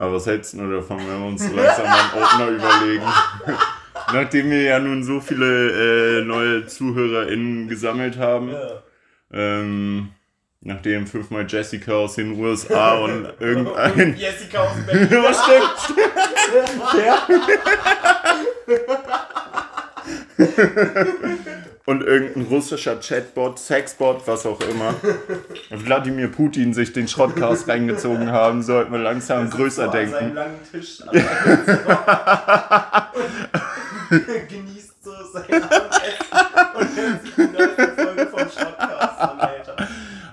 Aber was hältst du davon, wenn wir uns langsam einen Ordner überlegen? Nachdem wir ja nun so viele äh, neue ZuhörerInnen gesammelt haben, Ja. ähm, nachdem fünfmal Jessica aus den USA und irgendein. Und Jessica aus Berlin. Ja, stimmt. Und irgendein russischer Chatbot, Sexbot, was auch immer. Wladimir Putin sich den Schrottcast reingezogen haben, sollten wir langsam größer so An denken. langen Tisch und genießt so sein Abendessen und hört sich die Folge vom Shotcast an, Alter.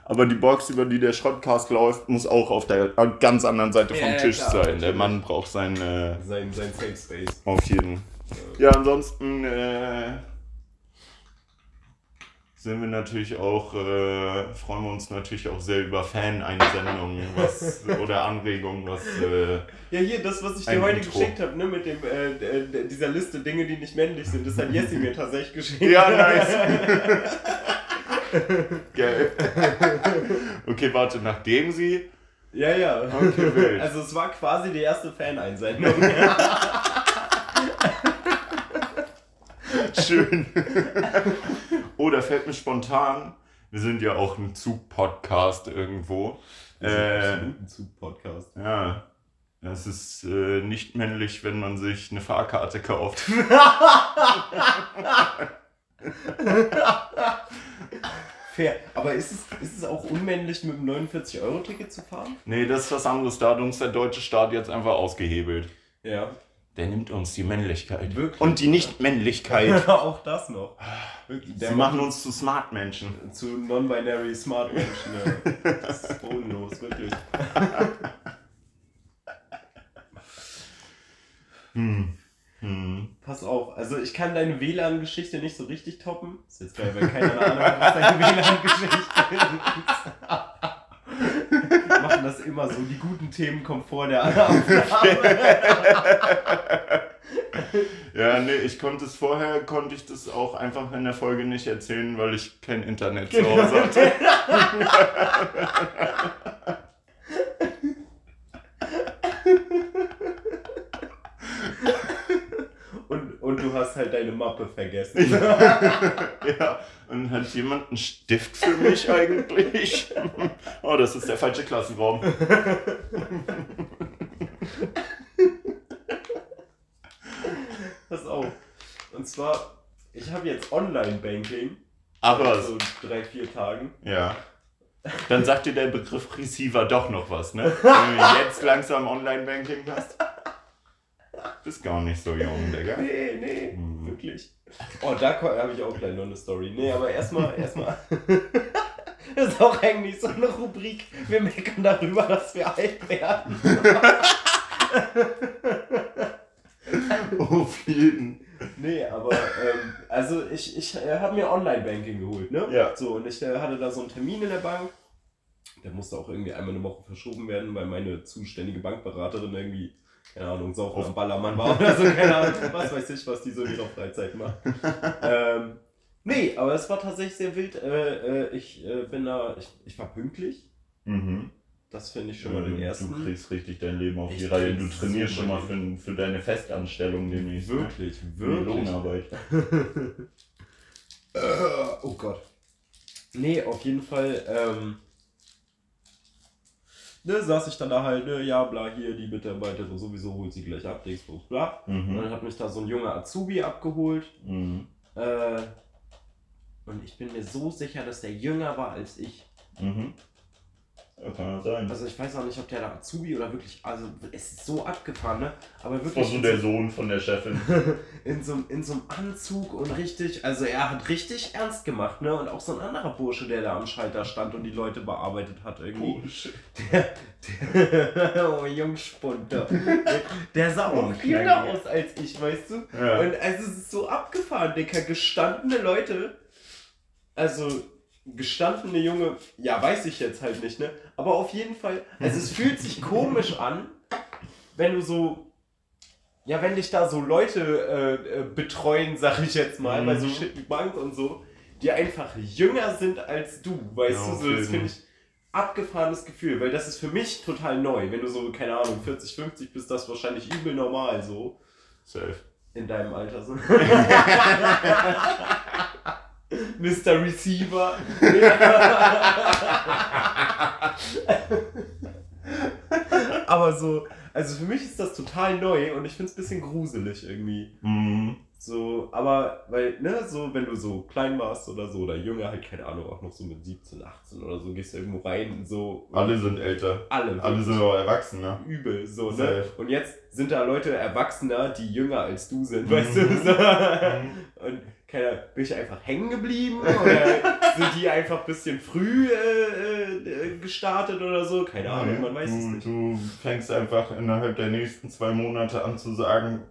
Aber die Box, über die der Schrottcast läuft, muss auch auf der ganz anderen Seite vom Ja, Tisch klar, sein. Der natürlich. Mann braucht seinen, äh, Sein, sein Safe Space. auf jeden. Ja, ansonsten äh, sind wir natürlich auch, äh, freuen wir uns natürlich auch sehr über Fan-Einsendungen was, oder Anregungen, was äh, Ja, hier, das, was ich dir heute Intro. geschickt habe, ne, mit dem, äh, äh, dieser Liste Dinge, die nicht männlich sind, das hat Jessie mir tatsächlich geschickt. Ja, nice. Geil. Okay, warte, nachdem sie. Ja, ja. Okay, wild. Also es war quasi die erste Fan-Einsendung. Schön. Oh, da fällt mir spontan. Wir sind ja auch ein Zug-Podcast irgendwo. Äh, ein Zug-Podcast. ja. Es ist äh, nicht männlich, wenn man sich eine Fahrkarte kauft. Fair. Aber ist es, ist es auch unmännlich, mit dem 49-Euro-Ticket zu fahren? nee, das ist was anderes. Da hat uns der deutsche Staat jetzt einfach ausgehebelt. Ja. Der nimmt uns die Männlichkeit. Wirklich? Und die Nicht-Männlichkeit. auch das noch. Wirklich, Sie machen uns zu Smart-Menschen. zu non-binary Smart Menschen. Ja. Das ist bodenlos, wirklich. Hm. Hm. Pass auf, also ich kann deine WLAN-Geschichte nicht so richtig toppen. Ist jetzt geil, weil keiner eine Ahnung hat, was deine WLAN-Geschichte ist. Machen das immer so, die guten Themen kommen vor der Aufnahme. Ja, nee, ich konnte es vorher, konnte ich das auch einfach in der Folge nicht erzählen, weil ich kein Internet zu Hause hatte. Und, du hast halt deine Mappe vergessen. Ja, und hat jemand einen Stift für mich eigentlich? Oh, das ist der falsche Klassenraum. Pass auf. Und zwar, ich habe jetzt Online-Banking. Was. So drei, vier Tagen. Ja. Dann sagt dir der Begriff Receiver doch noch was, ne? Wenn du jetzt langsam Online-Banking hast. Bist gar nicht so jung, Digga. Nee, nee, Hm. wirklich. Oh, da habe ich auch gleich noch eine Story. Nee, aber erstmal, erstmal. Das ist auch eigentlich so eine Rubrik. Wir meckern darüber, dass wir alt werden. Auf jeden. Nee, aber ähm, also ich, ich äh, habe mir Online-Banking geholt, ne? Ja. So, und ich äh, hatte da so einen Termin in der Bank. Der musste auch irgendwie einmal eine Woche verschoben werden, weil meine zuständige Bankberaterin irgendwie, keine Ahnung, saufen am Ballermann war oder so, keine Ahnung, was weiß ich, was die so in ihrer Freizeit macht. ähm, nee, aber es war tatsächlich sehr wild. Äh, äh, ich äh, bin da, ich, ich war pünktlich. Mhm. Das finde ich schon mal den Du ersten. kriegst richtig dein Leben auf die Ich Reihe. krieg Du trainierst so schon mal für, für deine Festanstellung ne? Wirklich, die wirklich. Lohnarbeit. Äh, oh Gott. Nee, auf jeden Fall, ähm, ne, saß ich dann da halt, ne, ja, bla, hier, die Mitarbeiterin sowieso holt sie gleich ab, Dings, bla, bla. Und Mhm. dann hat mich da so ein junger Azubi abgeholt, Mhm. äh, und ich bin mir so sicher, dass der jünger war als ich. Mhm. Ja, kann ja sein. Also ich weiß auch nicht, ob der da Azubi oder wirklich, also es ist so abgefahren, ne, aber Das war wirklich so der Sohn von der Chefin. in so, in so einem Anzug und richtig, also er hat richtig ernst gemacht, ne? Und auch so ein anderer Bursche, der da am Schalter stand und die Leute bearbeitet hat irgendwie. shit. Der, der, oh, Jungspunter. Der, der sah Oh, auch ein jünger aus als ich, weißt du? Ja. Und also es ist so abgefahren, Dicker. Gestandene Leute, also gestandene Junge, ja, weiß ich jetzt halt nicht, ne? Aber auf jeden Fall, also es fühlt sich komisch an, wenn du so, ja, wenn dich da so Leute äh, äh, betreuen, sag ich jetzt mal, bei so Mhm. Shit wie Bank und so, die einfach jünger sind als du, weißt Ja, du, so, das finde ich abgefahrenes Gefühl, weil das ist für mich total neu. Wenn du so, keine Ahnung, 40, 50 bist, das wahrscheinlich übel normal so. Safe. In deinem Alter so. Mr. Receiver. Aber so, also für mich ist das total neu und ich finde es ein bisschen gruselig irgendwie. Mhm. So, aber, weil, ne, so, wenn du so klein warst oder so, oder jünger, halt, keine Ahnung, auch noch so mit 17, 18 oder so, gehst du irgendwo rein, so. Alle sind älter. Alle. Alle sind auch erwachsen, ne? Übel, so, ne? Safe. Und jetzt sind da Leute Erwachsener, die jünger als du sind, Mhm. weißt du? So. Und, keine bin ich einfach hängen geblieben oder sind die einfach ein bisschen früh äh, äh, gestartet oder so? Keine Ahnung, man weiß du, es nicht. Du fängst einfach innerhalb der nächsten zwei Monate an zu sagen,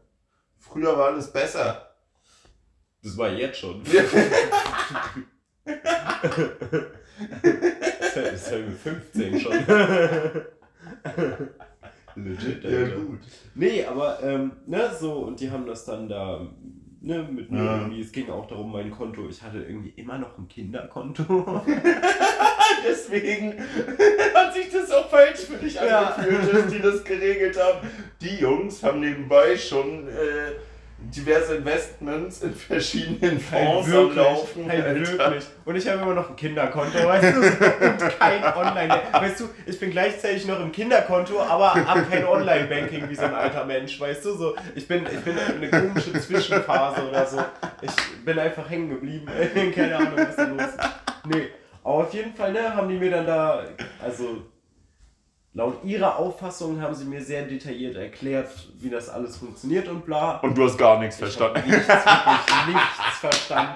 früher war alles besser. Das war jetzt schon. Das ist halt mit 15 schon. Legit, Ja, gut. Nee, aber, ähm, ne, so, und die haben das dann da, ne, mit mir Ja. irgendwie, es ging auch darum, mein Konto, ich hatte irgendwie immer noch ein Kinderkonto. Deswegen hat sich das auch falsch für dich Ja. angefühlt, dass die das geregelt haben. Die Jungs haben nebenbei schon äh, diverse Investments in verschiedenen Fonds am Laufen. Alter. wirklich. Und ich habe immer noch ein Kinderkonto, weißt du, und kein Online. Weißt du, ich bin gleichzeitig noch im Kinderkonto, aber habe kein Online-Banking wie so ein alter Mensch, weißt du, so. Ich bin, ich bin in eine komische Zwischenphase oder so. Ich bin einfach hängen geblieben, keine Ahnung, was da los ist. Nee, aber auf jeden Fall, ne, haben die mir dann da, also laut ihrer Auffassung haben sie mir sehr detailliert erklärt, wie das alles funktioniert und bla. Und du hast gar nichts Ich verstanden. nichts, wirklich nichts verstanden.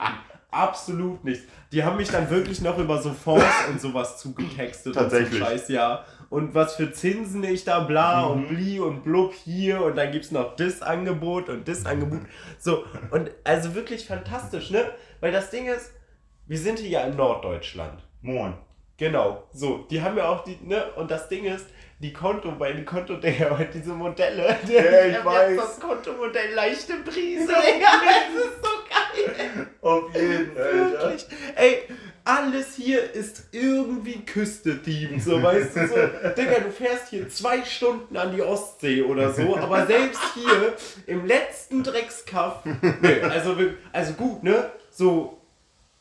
Absolut nichts. Die haben mich dann wirklich noch über so Fonds und sowas zugetextet. Tatsächlich. Und so Scheiß, ja. Und was für Zinsen ich da bla Mhm. und bli und blub hier und dann gibt es noch das Angebot und das Angebot. So, und also wirklich fantastisch, ne? Weil das Ding ist, wir sind hier ja in Norddeutschland. Moin. Genau, so, die haben ja auch die, ne, und das Ding ist, die Konto, bei den Kontodinger, diese Modelle, Ja, ich weiß. jetzt das Kontomodell leichte Brise, Digga, das ist so geil. Auf jeden, Alter. Wirklich. Ey, alles hier ist irgendwie Küste-Team, so weißt du so. Digga, du fährst hier zwei Stunden an die Ostsee oder so, aber selbst hier im letzten Dreckskaff, nee, also, also gut, ne, so,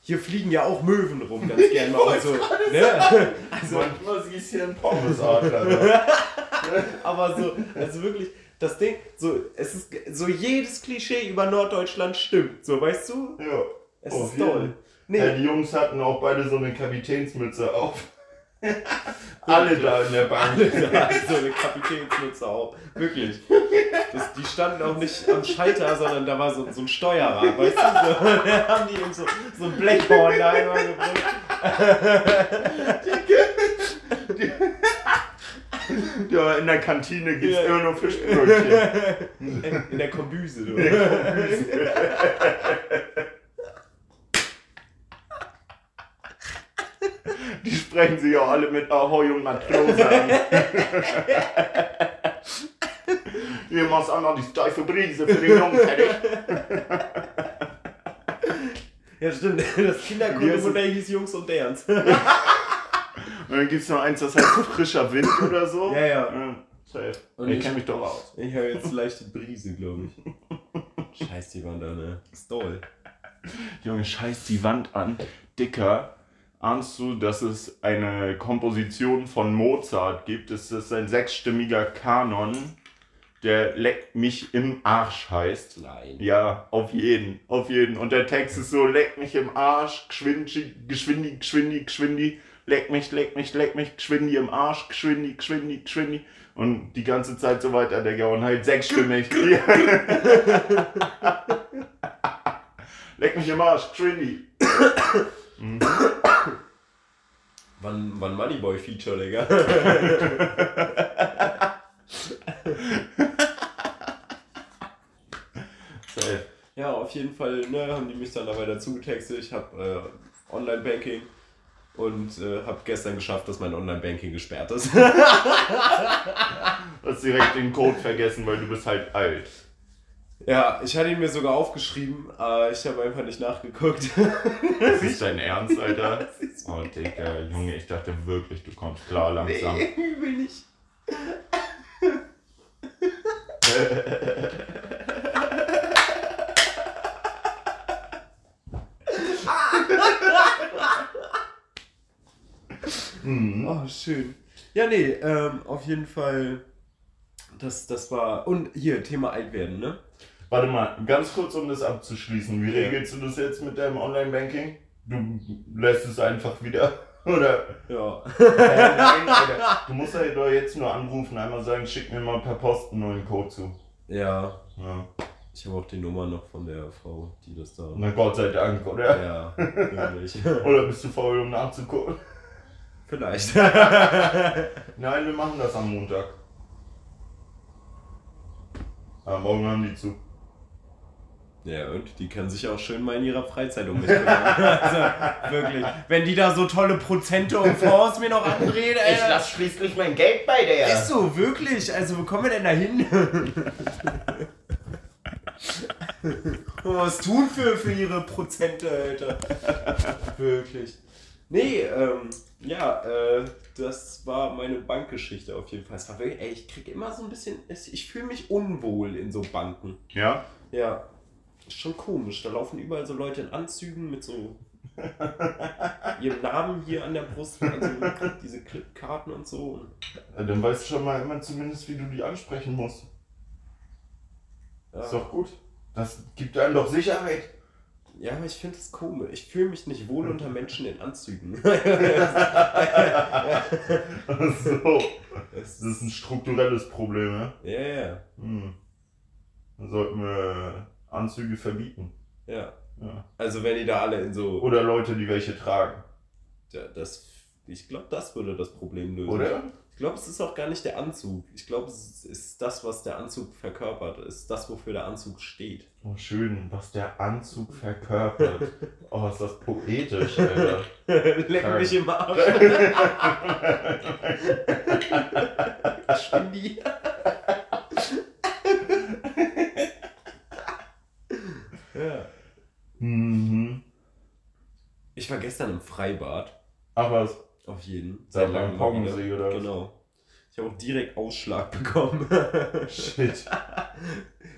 hier fliegen ja auch Möwen rum, ganz gern mal und so. Ne? Also, Manchmal siehst du hier einen Pommesadler. Ne? aber so, also wirklich, das Ding, so, es ist, so jedes Klischee über Norddeutschland stimmt, so, weißt du? Ja. Es Auf ist jeden. toll. Nee, Ja, die Jungs hatten auch beide so eine Kapitänsmütze auf. Alle da in der Bank. Da hat so eine Kapitänsmütze auf. Wirklich. Das, die standen auch nicht am Schalter, sondern da war so, so ein Steuerrad, weißt du? So, da haben die eben so, so ein Blechhorn da einmal gebrückt. Ja, in der Kantine gibt's Ja. immer nur Fischbrötchen. In, in der Kombüse, du. Die sprechen sich auch alle mit Ahoi und Matrose an. Hier machst auch noch die steife Brise für den Jungen fertig. Ja, stimmt. Das Kinderkundenmodell hieß Jungs und Derns. Und dann gibt's noch eins, das heißt frischer Wind oder so. Ja, ja. ja safe. Und ich ich- kenn mich doch aus. Ich habe jetzt leichte Brise, glaube ich. Scheiß die Wand an, ne? Ist toll. Junge, scheiß die Wand an. Dicker, ahnst du, dass es eine Komposition von Mozart gibt? Es ist ein sechsstimmiger Kanon, der Leck mich im Arsch heißt. Nein. Ja, auf jeden, auf jeden. Und der Text ist so, leck mich im Arsch, geschwindi, geschwindi, geschwindi, geschwindi, leck mich, leck mich, leck mich, geschwindi im Arsch, geschwindi, geschwindi, geschwindi. Und die ganze Zeit so weiter, Digga, und halt sechsstimmig. leck mich im Arsch, geschwindi. Wann, wann Moneyboy-Feature, Digga? Ja, auf jeden Fall ne, haben die mich dann dabei dazu getextet. Ich habe äh, Online-Banking und äh, habe gestern geschafft, dass mein Online-Banking gesperrt ist. Hast direkt den Code vergessen, weil du bist halt alt. Ja, ich hatte ihn mir sogar aufgeschrieben, aber ich habe einfach nicht nachgeguckt. Das ist dein Ernst, Alter? Oh, Digga, Junge, ich dachte wirklich, du kommst klar langsam. Nee, will nicht. Mhm. Oh, schön. Ja, nee, ähm, auf jeden Fall. Das, das war. Und hier, Thema Altwerden, ne? Warte mal, ganz kurz, um das abzuschließen. Wie regelst du das jetzt mit deinem Online-Banking? Du lässt es einfach wieder, oder? Ja. Äh, nein, Alter. Du musst halt doch jetzt nur anrufen, einmal sagen, schick mir mal per Post einen neuen Code zu. Ja. Ja. Ich habe auch die Nummer noch von der Frau, die das da. Na Gott sei Dank, oder? Ja, wirklich. Oder bist du faul, um nachzugucken? Vielleicht. Nein, wir machen das am Montag. Aber morgen haben die zu. Ja, und die können sich auch schön mal in ihrer Freizeit um mich. Also, wirklich. Wenn die da so tolle Prozente und Fonds mir noch andrehen, Alter. schließlich mein Geld bei der. Ist so, wirklich. Also, wo kommen wir denn da hin? Und was tun für, für ihre Prozente, Alter. Wirklich. Nee, ähm, ja, äh, das war meine Bankgeschichte auf jeden Fall. Es war wirklich, ey, ich krieg immer so ein bisschen, ich fühle mich unwohl in so Banken. Ja? Ja, ist schon komisch. Da laufen überall so Leute in Anzügen mit so ihrem Namen hier an der Brust, also diese Clipkarten und so. Ja, Dann weißt du schon mal immer zumindest, wie du die ansprechen musst. Ja, Ist doch gut. Das gibt einem doch Sicherheit. ja aber ich finde es komisch. Ich fühle mich nicht wohl unter Menschen in Anzügen. so. Das ist ein strukturelles Problem, ne? ja, ja, Hm. Dann sollten wir Anzüge verbieten. ja. Ja. Also wenn die da alle in so, Oder Leute, die welche tragen. ja, das, ich glaube, das würde das Problem lösen. Oder? Ich glaube, es ist auch gar nicht der Anzug. Ich glaube, es ist das, was der Anzug verkörpert. Es ist das, wofür der Anzug steht. Oh, schön, was der Anzug verkörpert. Oh, ist das poetisch, Alter. Leck mich im Arsch. Schwindi. Ja. Mhm. Ich war gestern im Freibad. Aber es- Auf jeden. Seit langem mal Poggensee oder was? Genau. Ich habe auch direkt Ausschlag bekommen. shit.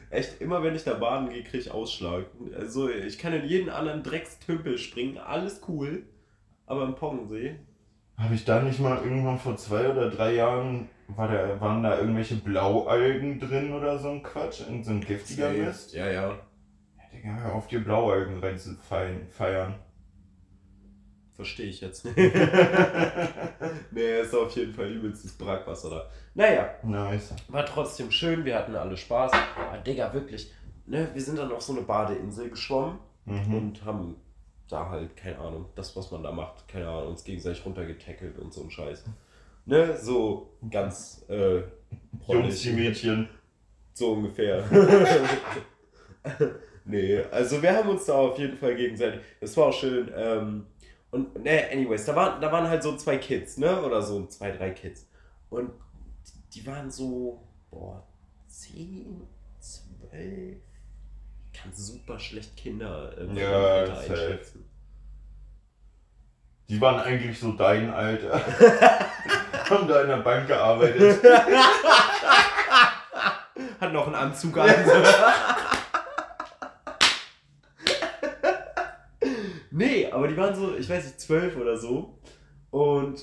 Echt, immer wenn ich da baden gehe, kriege ich Ausschlag. Also ich kann in jeden anderen Dreckstümpel springen, alles cool. Aber im Poggensee, Habe ich da nicht mal irgendwann vor zwei oder drei Jahren, war da, waren da irgendwelche Blaualgen drin oder so ein Quatsch? In so ein giftiger Mist? Ja, ja. Ja, auf, dir Blaualgen rein zu feiern. feiern. Verstehe ich jetzt nicht. nee, ist auf jeden Fall übelstes Brackwasser da. Naja, Nice. war trotzdem schön, wir hatten alle Spaß. Aber Digga, wirklich, ne, wir sind dann auf so eine Badeinsel geschwommen Mhm. und haben da halt, keine Ahnung, das, was man da macht, keine Ahnung, uns gegenseitig runtergetackelt und so ein Scheiß. Ne, so ganz äh, Jungs, die Mädchen. So ungefähr. nee, also wir haben uns da auf jeden Fall gegenseitig. Das war auch schön. Ähm, und ne, anyways, da waren, da waren halt so zwei Kids, ne? Oder so zwei, drei Kids. Und die waren so, boah, zehn, zwölf. Ich kann super schlecht Kinder äh, Ja, im Alter safe. einschätzen. Die waren eigentlich so dein Alter. Haben da in der Bank gearbeitet. Hat noch einen Anzug an. nee, aber die waren so, ich weiß nicht, zwölf oder so. Und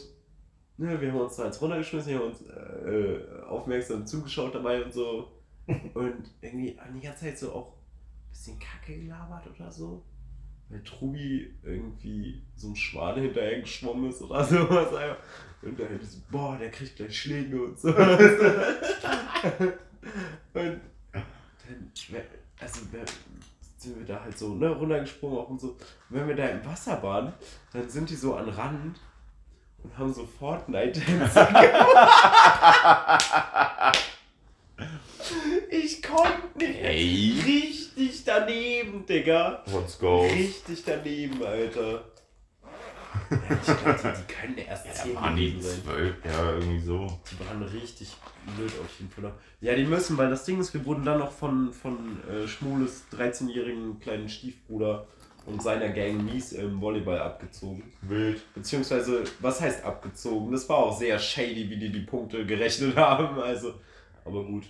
ne, wir haben uns da jetzt runtergeschmissen, wir haben uns äh, aufmerksam zugeschaut dabei und so. Und irgendwie haben die ganze Zeit so auch ein bisschen Kacke gelabert oder so. Weil Trubi irgendwie so ein Schwan hinterher geschwommen ist oder sowas. Und dann so, boah, der kriegt gleich Schläge und so. und dann, also, sind wir da halt so ne, runtergesprungen auch und so. Und wenn wir da im Wasser waren, dann sind die so an Rand und haben so Fortnite-Tänze gemacht. Ich konnte nicht. Hey. Richtig daneben, Digga. Let's go. Richtig daneben, Alter. Ja, ich glaube, die, die können erst Ja, 10 da waren die sein. zwölf, ja, irgendwie so. Die waren richtig blöd auf jeden Fall. Ja, die müssen, weil das Ding ist, wir wurden dann noch von, von äh, Schmules 13-jährigen kleinen Stiefbruder und seiner Gang mies im Volleyball abgezogen. Wild. Beziehungsweise, was heißt abgezogen? Das war auch sehr shady, wie die die Punkte gerechnet haben. Also, aber gut.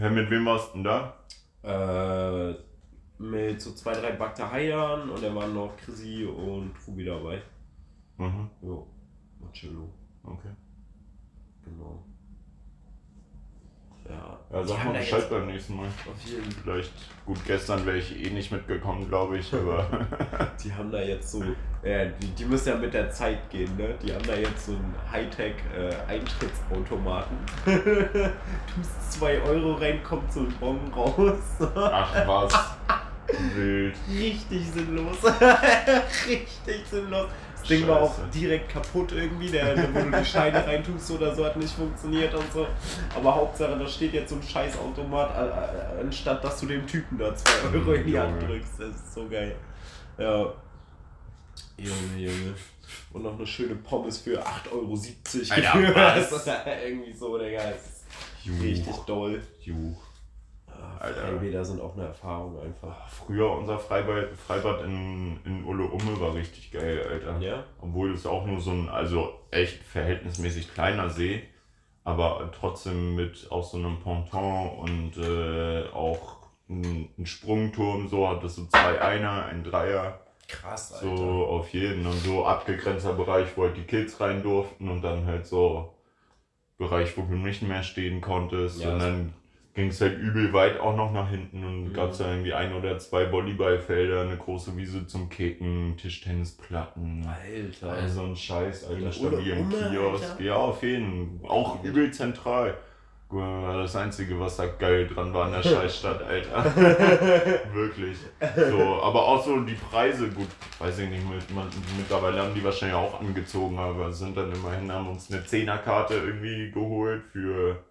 Ja, mit wem warst du denn da? Äh, mit so zwei, drei Bakter Haiern und da waren noch Chrissy und Fubi dabei. Mhm, Jo. Und Cello. okay. Genau. Ja. Ja, sag mal Bescheid beim nächsten Mal. auf jeden Vielleicht, gut, gestern wäre ich eh nicht mitgekommen, glaube ich, aber. Die haben da jetzt so, ja, die, die müssen ja mit der Zeit gehen, ne? Die haben da jetzt so einen Hightech-Eintrittsautomaten. Tust 2 Euro rein, kommt so ein Bon raus. Ach was. Wild. Richtig sinnlos. Richtig sinnlos. Das Ding war auch direkt kaputt irgendwie, der, der, wo du die Scheine reintust oder so, hat nicht funktioniert und so. Aber Hauptsache, da steht jetzt so ein Scheißautomat, äh, äh, anstatt dass du dem Typen da 2 Euro in die Hand drückst. Das ist so geil. Ja. Junge, Junge. Und noch eine schöne Pommes für 8,70 Euro Alter, was? Irgendwie so, Digga. Richtig doll. Juch. Alter. Freibäder sind auch eine Erfahrung einfach. Früher unser Freibad, Freibad in, in Ulle Umme war richtig geil, Alter. Ja? Obwohl es auch nur so ein, also echt verhältnismäßig kleiner See, aber trotzdem mit auch so einem Ponton und äh, auch ein, ein Sprungturm, so hat es so zwei Einer, ein Dreier, Krass, so auf jeden und so abgegrenzter Bereich, wo halt die Kids rein durften und dann halt so Bereich, wo du nicht mehr stehen konntest Ja, und dann ging es halt übel weit auch noch nach hinten und Mhm. gab es da irgendwie ein oder zwei Volleyballfelder, eine große Wiese zum Kicken, Tischtennisplatten. Alter. Also ein Scheiß, Alter, Ja, stabil im Kiosk. Alter. Ja, auf jeden Fall. Auch übel zentral. War das Einzige, was da geil dran war in der Scheißstadt, Alter. Wirklich. So, aber auch so die Preise, gut, weiß ich nicht, mit, man, mittlerweile haben die wahrscheinlich auch angezogen, aber sind dann immerhin, haben uns eine Zehnerkarte irgendwie geholt für,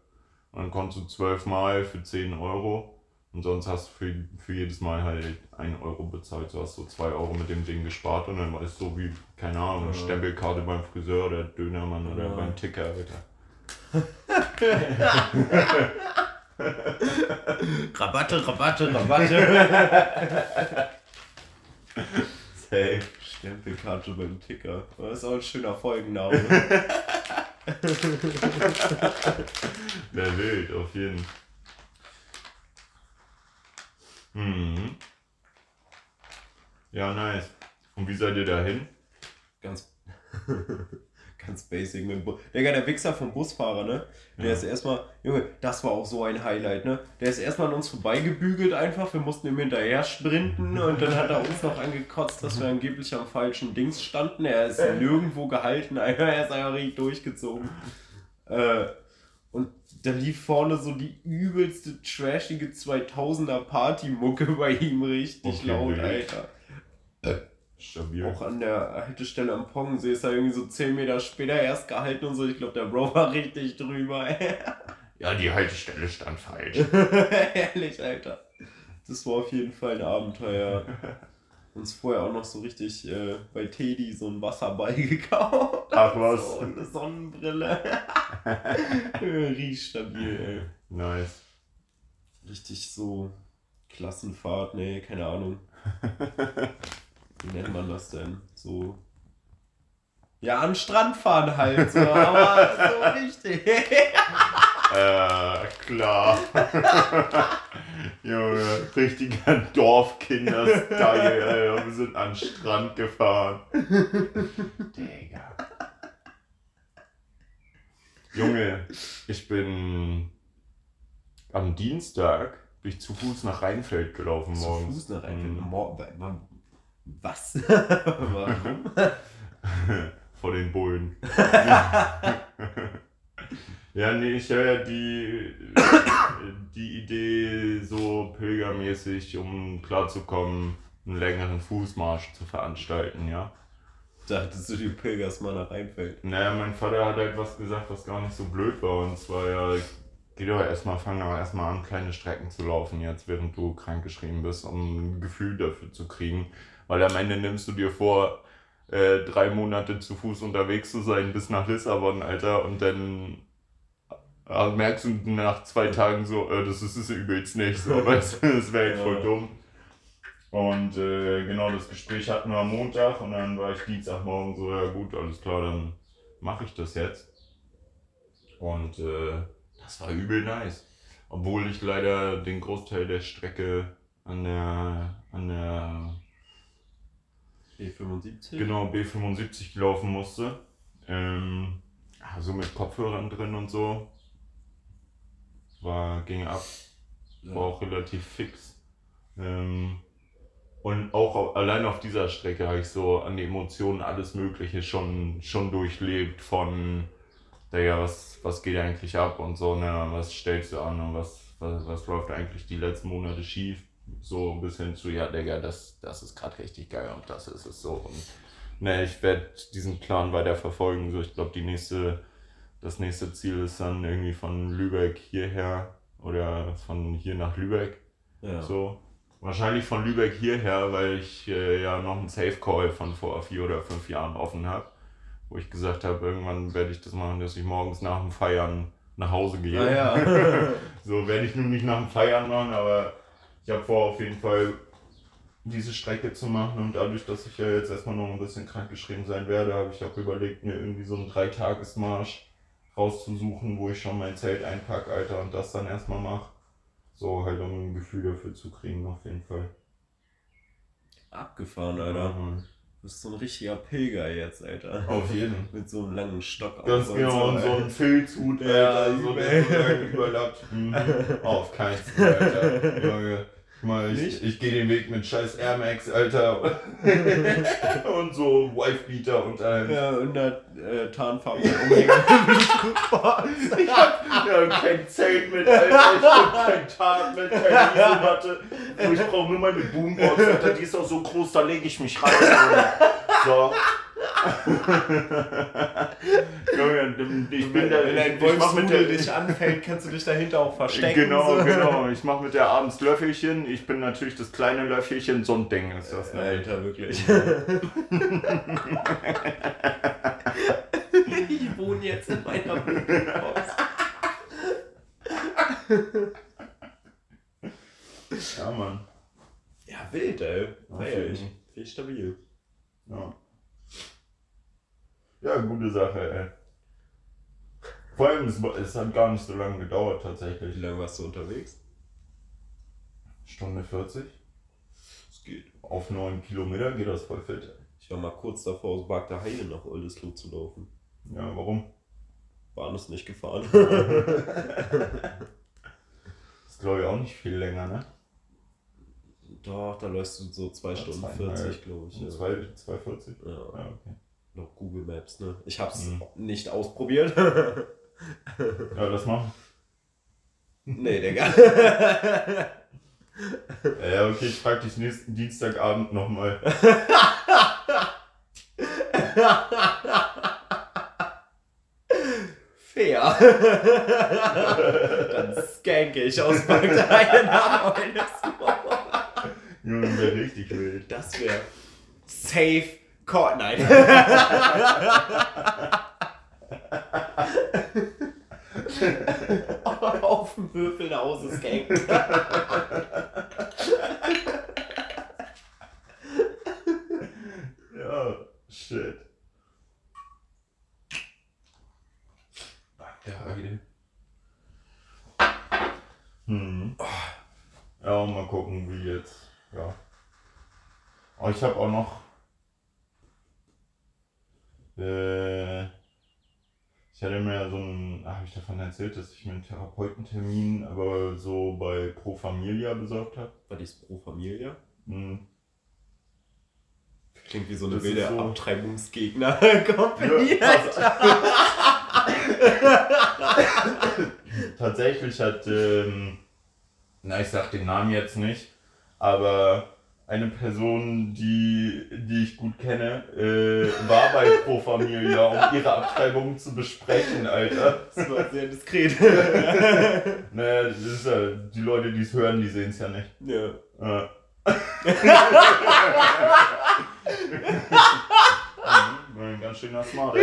man konnte so zwölfmal für 10 Euro. Und sonst hast du für, für jedes Mal halt 1 Euro bezahlt. Du hast so 2 Euro mit dem Ding gespart und dann war es so wie, keine Ahnung, eine Ja. Stempelkarte beim Friseur oder Dönermann oder Ja. beim Ticker, Alter. Rabatte, Rabatte, Rabatte. Safe. Stempelkarte beim Ticker. Das ist auch ein schöner Folgenname. Wer wild, auf jeden Fall. Mhm. Ja, nice. Und wie seid ihr dahin? Ganz, ganz basic mit dem Bus. Digga, der Wichser vom Busfahrer, ne? Der Ja. ist erstmal, Junge, das war auch so ein Highlight, ne? Der ist erstmal an uns vorbeigebügelt einfach. Wir mussten ihm hinterher sprinten und dann hat er uns noch angekotzt, dass wir angeblich am falschen Dings standen. Er ist nirgendwo gehalten, Alter. Er ist einfach richtig durchgezogen. Äh, und da lief vorne so die übelste, trashige 2000er Partymucke bei ihm richtig Okay, laut. Alter. Stabil. Auch an der Haltestelle am Pongensee ist er irgendwie so 10 Meter später erst gehalten und so. Ich glaube, der Bro war richtig drüber. Ja, die Haltestelle stand falsch. Ehrlich, Alter. Das war auf jeden Fall ein Abenteuer. Uns vorher auch noch so richtig äh, bei Teddy so ein Wasserball gekauft. Ach was. So, und eine Sonnenbrille. Riecht stabil, ey. Nice. Richtig so Klassenfahrt, nee, keine Ahnung. Wie nennt man das denn? So. Ja, an den Strand fahren halt, so, aber so richtig. Äh, klar. Junge, richtiger Dorfkinder-Style, Alter. Wir sind an den Strand gefahren. Digga. Junge, ich bin am Dienstag bin ich zu Fuß nach Rheinfeld gelaufen Zu morgens. Fuß nach Rheinfeld. Mhm. Mor- Was? Warum? Vor den Bullen. ja, nee, ich habe ja die, die Idee, so pilgermäßig, um klarzukommen, einen längeren Fußmarsch zu veranstalten, ja. Dachtest du, die pilgerst mal nach Rheinfeld? Naja, mein Vater hat halt was gesagt, was gar nicht so blöd war. Und zwar, ja, geh doch erstmal, fang doch erstmal an, kleine Strecken zu laufen jetzt, während du krankgeschrieben bist, um ein Gefühl dafür zu kriegen. Weil am Ende nimmst du dir vor, äh, drei Monate zu Fuß unterwegs zu sein bis nach Lissabon, Alter. Und dann äh, merkst du nach zwei Tagen so, äh, das ist es übelst nicht. So, weißt du, das wäre echt voll dumm. Und äh, genau, das Gespräch hatten wir am Montag und dann war ich Dienstagmorgen so, ja gut, alles klar, dann mache ich das jetzt. Und äh, das war übel nice. Obwohl ich leider den Großteil der Strecke an der, an der E75? genau B75 laufen musste. Ähm, ja, so mit Kopfhörern drin und so. War, ging ab. war auch relativ fix. Ähm, und auch au- allein auf dieser Strecke habe ich so an die Emotionen alles Mögliche schon, schon durchlebt. Von, Digga, was, was geht eigentlich ab und so, ne, was stellst du an und was, was, was läuft eigentlich die letzten Monate schief. So ein bisschen zu, ja, Digga, das, das ist gerade richtig geil und das ist es so. Und ne, ich werde diesen Plan weiter verfolgen. So, ich glaube, die nächste, das nächste Ziel ist dann irgendwie von Lübeck hierher oder von hier nach Lübeck. Ja. So. Wahrscheinlich von Lübeck hierher, weil ich äh, ja noch einen Safe Call von vor vier oder fünf Jahren offen habe. Wo ich gesagt habe, irgendwann werde ich das machen, dass ich morgens nach dem Feiern nach Hause gehe. Ah, ja. So werde ich nun nicht nach dem Feiern machen, aber ich habe vor, auf jeden Fall diese Strecke zu machen. Und dadurch, dass ich ja jetzt erstmal noch ein bisschen krankgeschrieben sein werde, habe ich auch überlegt, mir irgendwie so einen Dreitagesmarsch rauszusuchen, wo ich schon mein Zelt einpacke, Alter, und das dann erstmal mache. So halt, um ein Gefühl dafür zu kriegen, auf jeden Fall. Abgefahren, Alter. Mhm. Du bist so ein richtiger Pilger jetzt, Alter. Auf jeden. Mit so einem langen Stock. Ganz genau, und so Alter. ein Filzhut, Ja, Alter, so der so überlappt. Mhm. Auf keinen Fall, Alter. Junge. Mal, ich, ich gehe den Weg mit scheiß Air Max, Alter. und so Wifebeater und allem. Ja, und der äh, Tarnfarbe. Ich hab ja, kein Zelt mit, Alter. Ich hab kein Tarn mit, keine Isomatte. So, ich brauche nur meine Boombox, Alter. Die ist auch so groß, da lege ich mich rein. So. Ich bin der. Wenn ein Wolfsrudel dich anfällt, kannst du dich dahinter auch verstecken. Genau, so. genau. Ich mache mit der abends Löffelchen. Ich bin natürlich das kleine Löffelchen. So ein Ding ist das. Ne? Alter, wirklich. ich wohne jetzt in meiner Wohnung. Ja, Mann. Ja, wild, ey. Auf Feier jeden ich. Fall. Finde ich stabil. Ja. Ja, gute Sache, ey. Vor allem, es, es hat gar nicht so lange gedauert, Wie tatsächlich. lange warst du unterwegs? Stunde 40. Es geht. Auf 9 Kilometer geht das voll fit. Ich war mal kurz davor, aus Bagda Heide nach Oldesloe zu laufen. Ja, warum? Bahn ist nicht gefahren. Das ist, glaube ich, auch nicht viel länger, ne? Doch, da läufst du so 2 Ja, Stunden zweieinhalb. 40, glaube ich. Um Ja. 2, 2,40? Ja, Ja, okay. noch Google Maps, ne? Ich hab's Mhm. nicht ausprobiert. Ja, das machen. nee, Digga. Ja, okay, ich frag dich nächsten Dienstagabend nochmal. Fair. Dann skanke ich aus Bagda Heide nach Oldesloe. Junge, wäre richtig wild. Das wäre safe. Nein. Auf dem Würfel nach Hause skanken. Ja, shit. Ja, Heide. Hm. Ja, mal gucken, wie jetzt. Ja. Aber ich habe auch noch. Äh, ich hatte mir so einen. Habe ich davon erzählt, dass ich mir einen Therapeutentermin aber so bei Pro Familia besorgt habe? War dies Pro Familia? Hm. Klingt wie so eine Das wilde ist so- Abtreibungsgegner-Company. Ja, also- Tatsächlich hat, ähm, na ich sag den Namen jetzt nicht, aber eine Person, die, die ich gut kenne, äh, war bei Pro Familia, um ihre Abtreibung zu besprechen, Alter. Das war sehr diskret. Naja, das ist ja, die Leute, die es hören, die sehen es ja nicht. ja. Äh. ganz schön smart.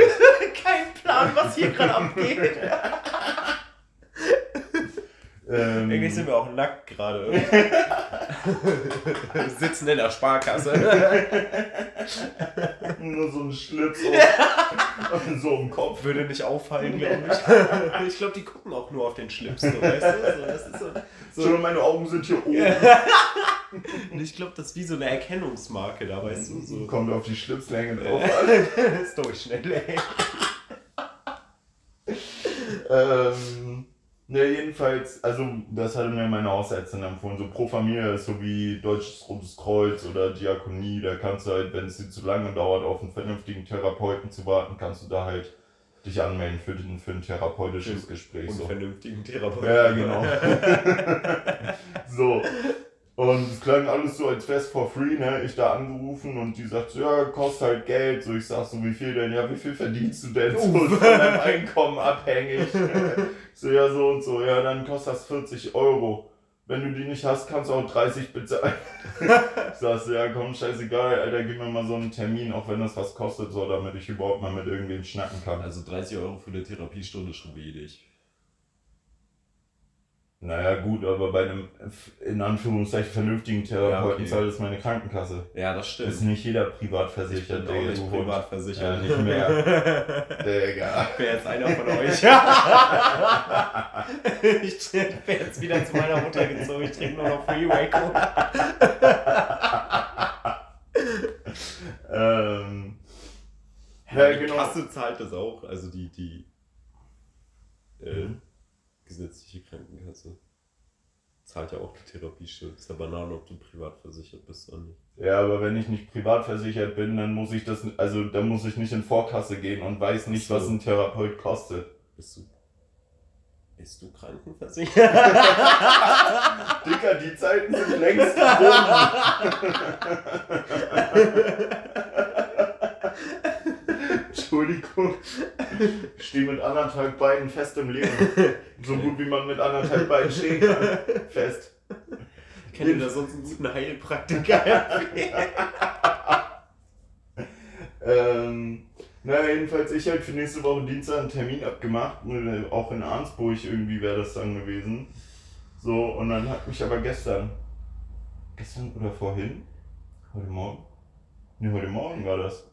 Kein Plan, was hier gerade abgeht. Ähm, Eigentlich sind wir auch nackt gerade. Wir sitzen in der Sparkasse. Nur so ein Schlips und so im Kopf. Würde nicht auffallen, glaube ich. Ich glaube, die gucken auch nur auf den Schlips, so, weißt du? So, das ist so, so. Schon meine Augen sind hier oben. Und ich glaube, das ist wie so eine Erkennungsmarke da, weißt du? So. Kommt auf die Schlipslänge drauf. Das ist Durchschnitt, ey. ähm, ne, jedenfalls, also das hatte mir meine Hausärztin empfohlen. So pro Familie ist so wie Deutsches Rotes Kreuz oder Diakonie. Da kannst du halt, wenn es dir zu lange dauert, auf einen vernünftigen Therapeuten zu warten, kannst du da halt dich anmelden für, den, für ein therapeutisches Gespräch. Und So. vernünftigen Therapeuten. Ja, genau. so. Und es klang alles so, als wär's for free, ne? Ich da angerufen und die sagt so, ja, kostet halt Geld. So, ich sag so, wie viel denn? Ja, wie viel verdienst du denn? So, von deinem Einkommen abhängig. so, ja, so und so. Ja, dann kostet das 40 Euro. Wenn du die nicht hast, kannst du auch 30 bezahlen. ich sag so, ja, komm, scheißegal, Alter, gib mir mal so einen Termin, auch wenn das was kostet, so, damit ich überhaupt mal mit irgendwem schnacken kann. Also 30 Euro für eine Therapiestunde schon wenig. Naja, gut, aber bei einem in Anführungszeichen vernünftigen Therapeuten Ja, okay. zahlt es meine Krankenkasse. Ja, das stimmt. Ist nicht jeder privat ich versichert, bin hier nicht wohnt. privat versichert. Ja, nicht mehr. Digga. Ich wäre jetzt einer von euch. ich wäre jetzt wieder zu meiner Mutter gezogen. Ich trinke nur noch Freeway. Ähm, Ja, Ja, die genau. Kasse zahlt das auch. Also die, die äh, Mhm. Gesetzliche Krankenkasse zahlt ja auch die Therapiestunde. Ist ja Banane, ob du privat versichert bist oder nicht. ja, aber wenn ich nicht privat versichert bin, dann muss ich das, also dann muss ich nicht in Vorkasse gehen und weiß nicht, So. was ein Therapeut kostet. Bist du. Bist du krankenversichert? Dicker, die Zeiten sind längst rum. Entschuldigung. Ich stehe mit anderthalb Beinen fest im Leben. So gut wie man mit anderthalb Beinen stehen kann. Fest. Kann dir da sonst einen guten Heilpraktiker empfehlen? Ähm, na, jedenfalls, ich halt für nächste Woche Dienstag einen Termin abgemacht. äh, Auch in Arnsburg irgendwie wäre das dann gewesen. So, und dann hat mich aber gestern, gestern oder vorhin, heute Morgen, ne, heute Morgen war das,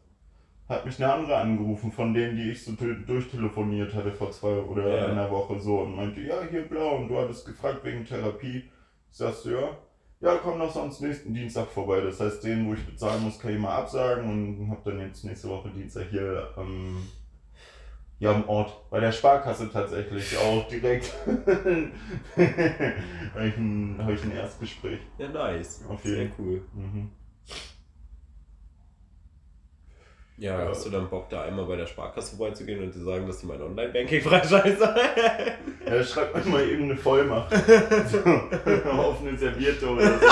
hat mich eine andere angerufen von denen, die ich so te- durchtelefoniert hatte vor zwei oder Ja. einer Woche so und meinte, ja, hier blau, und du hattest gefragt wegen Therapie. Sagst du, ja, ja, komm doch sonst nächsten Dienstag vorbei. Das heißt, den, wo ich bezahlen muss, kann ich mal absagen und hab dann jetzt nächste Woche Dienstag hier ähm, ja, am Ort, bei der Sparkasse tatsächlich auch direkt. habe ich, ein, hab ich ein Erstgespräch. Ja, nice. Auf Sehr jeden. cool. Mhm. Ja, hast du dann Bock, da einmal bei der Sparkasse vorbeizugehen und zu sagen, dass die mein Online-Banking freischeiße? Ja, schreibt mir mal irgendeine Vollmacht. So, auf eine Serviette oder so.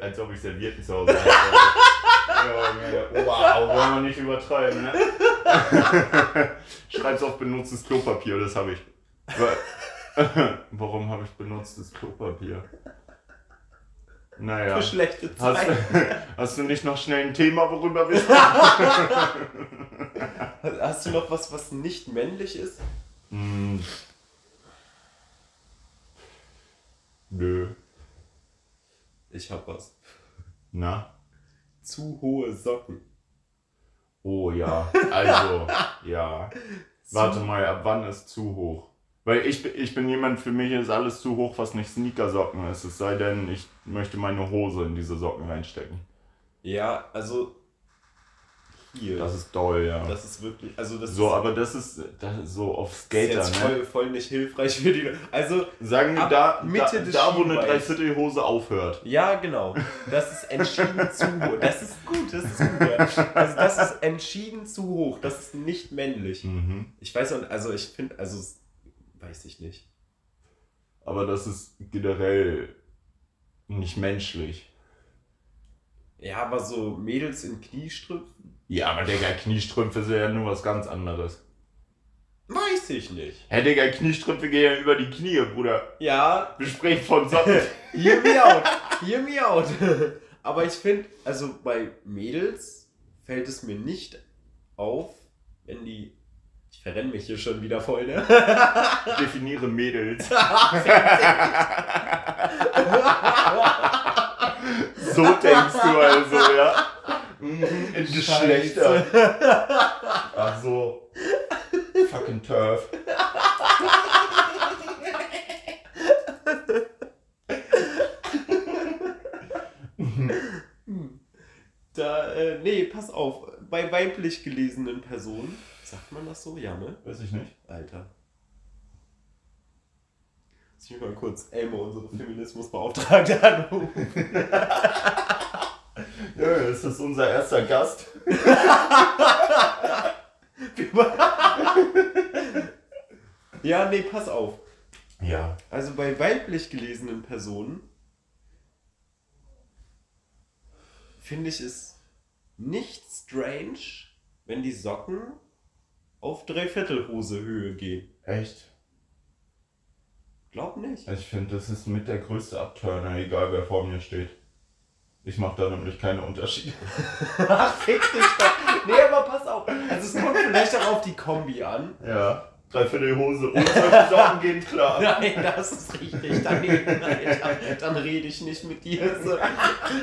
Als ob ich Servietten zu Hause habe. Ja, wow, wollen wir nicht übertreiben, ne? Schreib's auf benutztes Klopapier, das habe ich. Wa- Warum habe ich benutztes Klopapier? Naja. Für schlechte Hast, Zeiten. hast du nicht noch schnell ein Thema, worüber wir Hast du noch was, was nicht männlich ist? Hm. Nö. Ich hab was. Na? Zu hohe Socken. Oh ja. Also, ja. Warte mal, ab wann ist zu hoch? Weil ich, bin- ich bin jemand, für mich ist alles zu hoch, was nicht Sneakersocken ist. Es sei denn, ich möchte meine Hose in diese Socken reinstecken. Ja, also hier. Das ist doll, ja. Das ist wirklich, also das so, ist, aber das ist, das ist so auf ist Skater, jetzt ne? voll, voll nicht hilfreich für die. Also, Sagen wir da, Mitte da, da wo eine. Dreiviertelhose aufhört. ja, genau. Das ist entschieden zu hoch. Das ist gut, das ist gut. Ja. Also, das ist entschieden zu hoch. Das ist nicht männlich. Mhm. Ich weiß auch, also ich finde, also, weiß ich nicht. Aber das ist generell nicht menschlich. Ja, aber so Mädels in Kniestrümpfen? Ja, aber Digga, Kniestrümpfe sind ja nur was ganz anderes. Weiß ich nicht. Hä, Digga, Kniestrümpfe gehen ja über die Knie, Bruder. Ja, Wir sprechen von Socken. hear me out. Hear me out. Aber ich finde, also bei Mädels fällt es mir nicht auf, wenn die. Ich verrenne mich hier schon wieder voll, ne? Definiere Mädels. so denkst du also, ja? Mhm, In Geschlechter. Ach so. Fucking Turf. Da, äh, nee, pass auf. Bei weiblich gelesenen Personen, sagt man das so? Ja, ne? Weiß ich nicht. Alter. Lass mich mal kurz Elmo, unsere Feminismusbeauftragte, anrufen. Ja, das ist unser erster Gast. ja, nee, pass auf. Ja. Also bei weiblich gelesenen Personen finde ich es nicht strange, wenn die Socken auf Dreiviertelhose Höhe gehen. Echt? Glaub nicht. Ich finde, das ist mit der größte Abturner, egal wer vor mir steht. Ich mache da nämlich keine Unterschiede. Ach, fick dich doch. Nee, aber pass auf. Also es kommt vielleicht auch auf die Kombi an. Ja. Dreiviertelhose und solche Socken gehen klar. Nein, das ist richtig daneben, Alter. Dann rede ich nicht mit dir. So.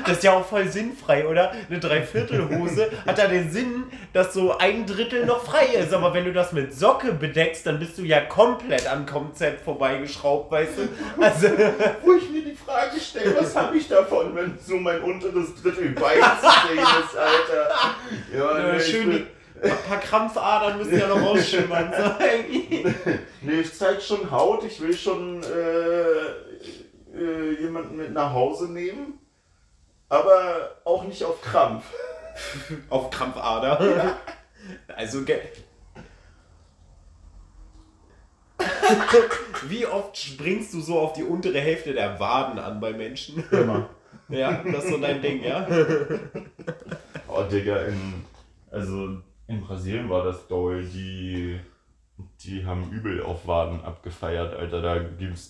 Das ist ja auch voll sinnfrei, oder? Eine Dreiviertelhose hat ja den Sinn, dass so ein Drittel noch frei ist. Aber wenn du das mit Socke bedeckst, dann bist du ja komplett am Konzept vorbeigeschraubt, weißt du? Also, Wo ich mir die Frage stelle, was habe ich davon, wenn so mein unteres Drittel Bein zu sehen ist, Alter. Ja, nee, ich schön, ein paar Krampfadern müssen ja noch rausschimmern. So. Nee, ich zeig schon Haut, ich will schon äh, äh, jemanden mit nach Hause nehmen, aber auch nicht auf Krampf. Auf Krampfader. Also, ge- Wie oft springst du so auf die untere Hälfte der Waden an bei Menschen? Immer. Ja, das ist so dein Ding, ja? Oh, Digga, in, also in Brasilien war das doll, die, die haben übel auf Waden abgefeiert, Alter. Da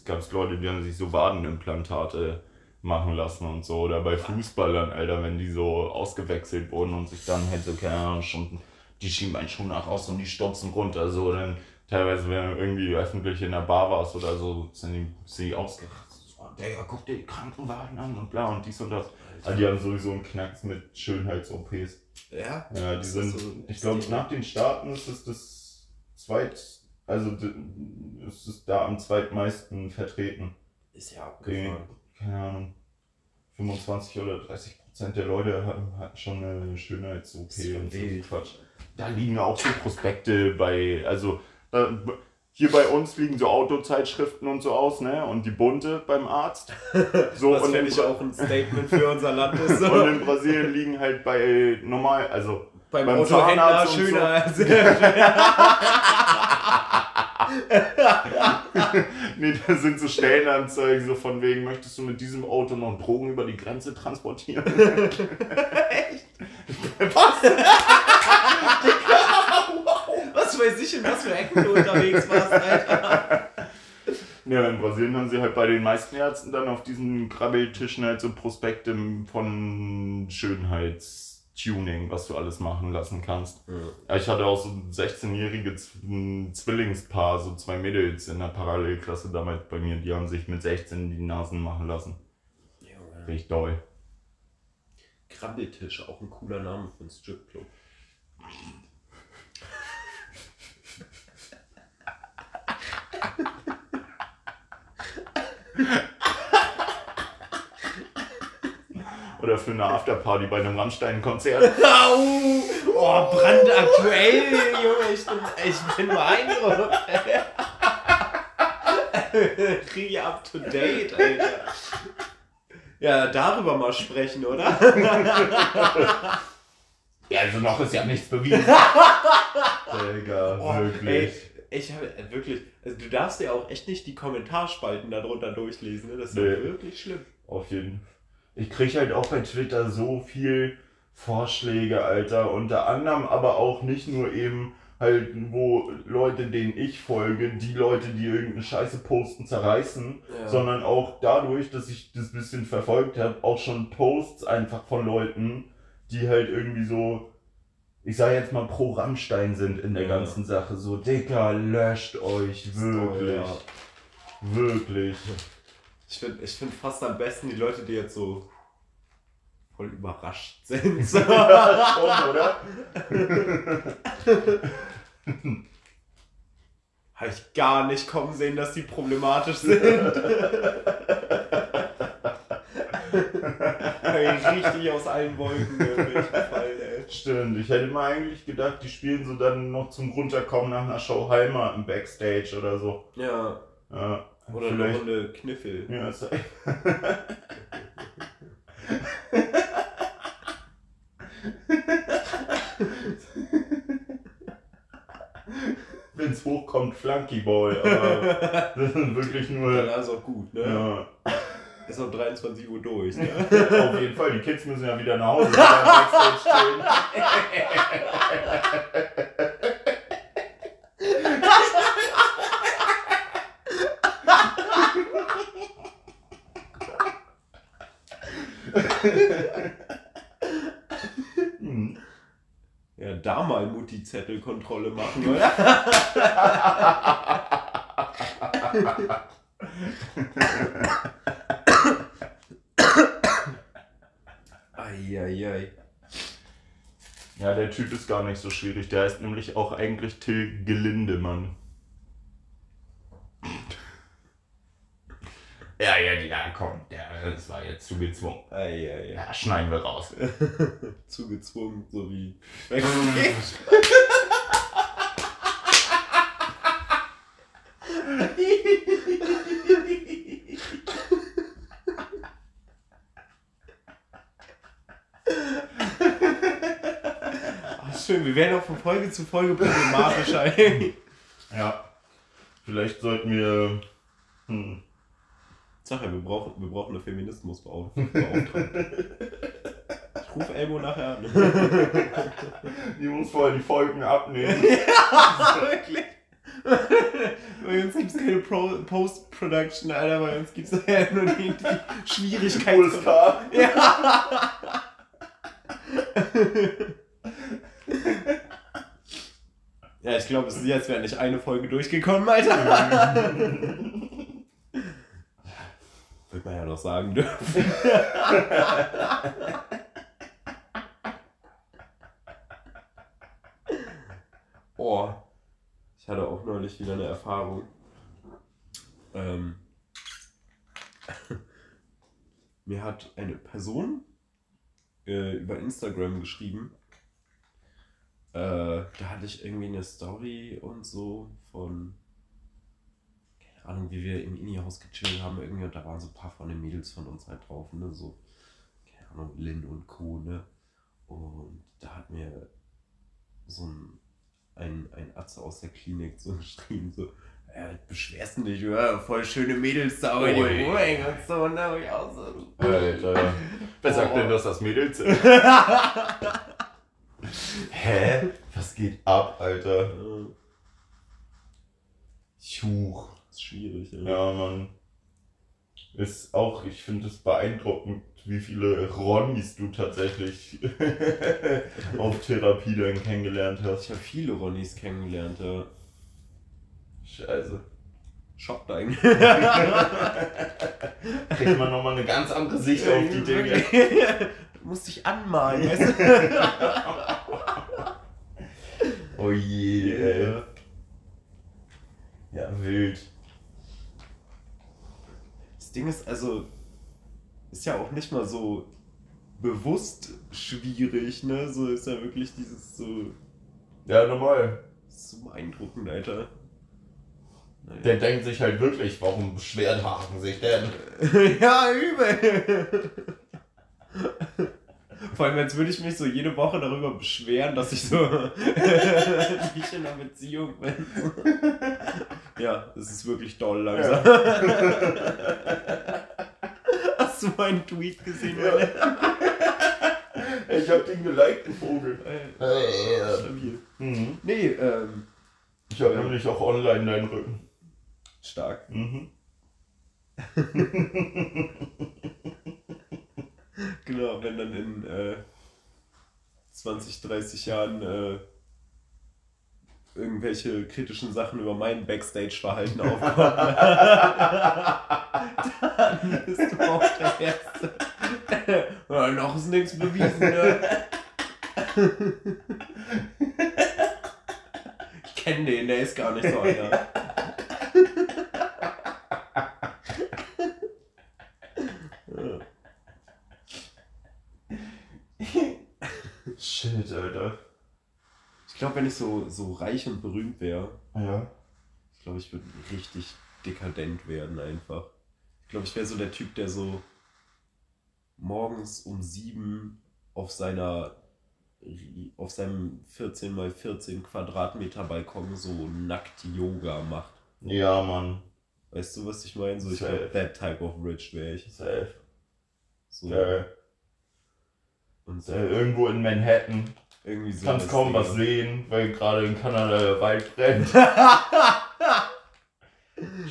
gab es Leute, die haben sich so Wadenimplantate machen lassen und so. Oder bei Fußballern, Alter, wenn die so ausgewechselt wurden und sich dann halt so, keine Ahnung, schon die Schienbeinschuhe nach raus und die stopfen runter, so. Dann teilweise, wenn du irgendwie öffentlich in der Bar warst oder so, sind die, sind die ausgerastet. So, Digga, guck dir die Krankenwagen an und bla und dies und das. Aber die haben sowieso einen Knacks mit Schönheits-OPs. Ja? Ja, die sind, ist so ich glaube, nach den Staaten ist es das zweit, also d- es ist da am zweitmeisten vertreten. Ist ja abgefahren. Keine Ahnung, 25 oder 30 Prozent der Leute hatten, hatten schon eine Schönheits-OP Ist und so. Quatsch. Da liegen ja auch so Prospekte bei, also da, hier bei uns liegen so Autozeitschriften und so aus, ne? Und die bunte beim Arzt. So, und finde in, ich auch ein Statement für unser Land ist. So. und in Brasilien liegen halt bei normal, also beim, beim Autohändler schöner als. Nee, da sind so Stellenanzeigen, so von wegen, möchtest du mit diesem Auto noch Drogen über die Grenze transportieren? Echt? Was? Was weiß ich, in was für Ecken du unterwegs warst, Alter. Ja, in Brasilien haben sie halt bei den meisten Ärzten dann auf diesen Krabbeltischen halt so Prospekte von Schönheitstuning, was du alles machen lassen kannst. Ja, ich hatte auch so ein 16-jähriges ein Zwillingspaar, so zwei Mädels in der Parallelklasse damals bei mir, die haben sich mit 16 die Nasen machen lassen. Junge. Richtig doll. Krabbeltisch, auch ein cooler Name für einen Stripclub. Oder für eine Afterparty bei einem Rammstein-Konzert. Au! Oh, brandaktuell, Junge, ich bin, ich bin beeindruckt. Richtig up to date, Alter. Ja, darüber mal sprechen, oder? Ja, also noch ist ja nichts bewiesen. Digga, Oh, wirklich. ey, ich habe äh, wirklich, also du darfst ja auch echt nicht die Kommentarspalten darunter durchlesen, ne? Das ist ja Nee. wirklich schlimm. Auf jeden Ich kriege halt auch bei Twitter so viel Vorschläge, Alter. Unter anderem aber auch nicht nur eben halt, wo Leute, denen ich folge, die Leute, die irgendeine Scheiße posten, zerreißen, Ja. sondern auch dadurch, dass ich das bisschen verfolgt habe, auch schon Posts einfach von Leuten, die halt irgendwie so ich sage jetzt mal, pro Rammstein sind in der Ja. ganzen Sache. So, Dicker, löscht euch, wirklich. Ja. Wirklich. Ich finde ich find fast am besten die Leute, die jetzt so voll überrascht sind. Ja, schon, oder? Habe ich gar nicht kommen sehen, dass die problematisch sind. Richtig aus allen Wolken gefallen, ey. Stimmt, ich hätte mal eigentlich gedacht, die spielen so dann noch zum Runterkommen nach einer Show Heimer im Backstage oder so. Ja, Ja, oder eine Runde Kniffel. Ja, ist Wenn es hochkommt, Flunky Boy, aber das sind wirklich Dann nur. ist auch gut, ne? Ja, Ist um 23 Uhr durch, ne? auf jeden Fall, die Kids müssen ja wieder nach Hause. Hm. Ja, da mal Mutti-Zettelkontrolle machen, oder? Eieiei. Ja, der Typ ist gar nicht so schwierig. Der heißt nämlich auch eigentlich Till Gelindemann. Ja, ja, ja, komm, der, das war jetzt zu gezwungen. Eieiei. Ja, schneiden wir raus. Zugezwungen, so wie Backstage. Ach, schön, wir werden auch von Folge zu Folge problematischer. ey. Ja, vielleicht sollten wir. Hm. Sag ja, wir brauchen, wir brauchen eine Feminismusbeauftragte. Ich rufe Elmo nachher an. Die muss vorher die Folgen abnehmen. Wirklich? Bei uns gibt es keine Pro Post-Production, Alter. Bei uns gibt es ja nur die, die Schwierigkeit. USK. Ja. Ja, ich glaube, es ist jetzt wäre nicht eine Folge durchgekommen, Alter. Wird man ja noch sagen dürfen. Oh, ich hatte auch neulich wieder eine Erfahrung. Ähm, mir hat eine Person äh, über Instagram geschrieben. Äh, da hatte ich irgendwie eine Story und so von, keine Ahnung, wie wir im Ini-Haus gechillt haben irgendwie und da waren so ein paar von den Mädels von uns halt drauf, ne, so, keine Ahnung, Lynn und Co., ne, und da hat mir so ein ein, ein Atze aus der Klinik so geschrieben, so, ja, beschwerst du dich, ja, voll schöne Mädels da die rumhängen und so, und da hab ich auch so, Alter. Wer sagt denn, dass das Mädels sind? Hä? Was geht ab, Alter? äh, Chuch. ist schwierig, ja. Ja, Mann. Ist auch, ich finde es beeindruckend, wie viele Ronnies du tatsächlich auf Therapie dann kennengelernt Ich hast. habe viele Ronnys kennengelernt, ja. Scheiße. Schockt eigentlich. Kriegt man nochmal eine ganz andere Sicht auf die Dinge. Musst dich anmalen, weißt du? Oh je, ey. Ja, wild. Das Ding ist also, ist ja auch nicht mal so bewusst schwierig, ne? So ist ja wirklich dieses so, Ja, normal. so beeindruckend, Alter. Naja. Der denkt sich halt wirklich, warum beschwert Haken sich denn? ja, übel. Vor allem, jetzt würde ich mich so jede Woche darüber beschweren, dass ich so nicht in einer Beziehung bin. ja, es ist wirklich doll langsam. Hast du meinen Tweet gesehen? Ja. Ich hab den geliked, den Vogel. Äh, Stabil. Mhm. Nee, ähm, Ich hab nämlich auch online deinen Rücken. stark. Mhm. Genau, wenn dann in äh, 20, 30 Jahren äh, irgendwelche kritischen Sachen über mein Backstage-Verhalten aufkommen, dann bist du auch der Erste. ja, noch ist nichts bewiesen, ne? Ich kenne den, der ist gar nicht so einer. Shit, Alter. Ich glaube, wenn ich so, so reich und berühmt wäre, Ja. ich glaube, ich würde richtig dekadent werden einfach. Ich glaube, ich wäre so der Typ, der so morgens um sieben auf seiner auf seinem 14 mal 14 Quadratmeter Balkon so nackt Yoga macht. Ja, Mann. Weißt du, was ich meine? So, ich glaube, that type of rich wäre ich. Safe. So, Geil. Und Äh, irgendwo in Manhattan. irgendwie so. Kannst kaum Ding. was sehen, weil gerade in Kanada der Wald brennt.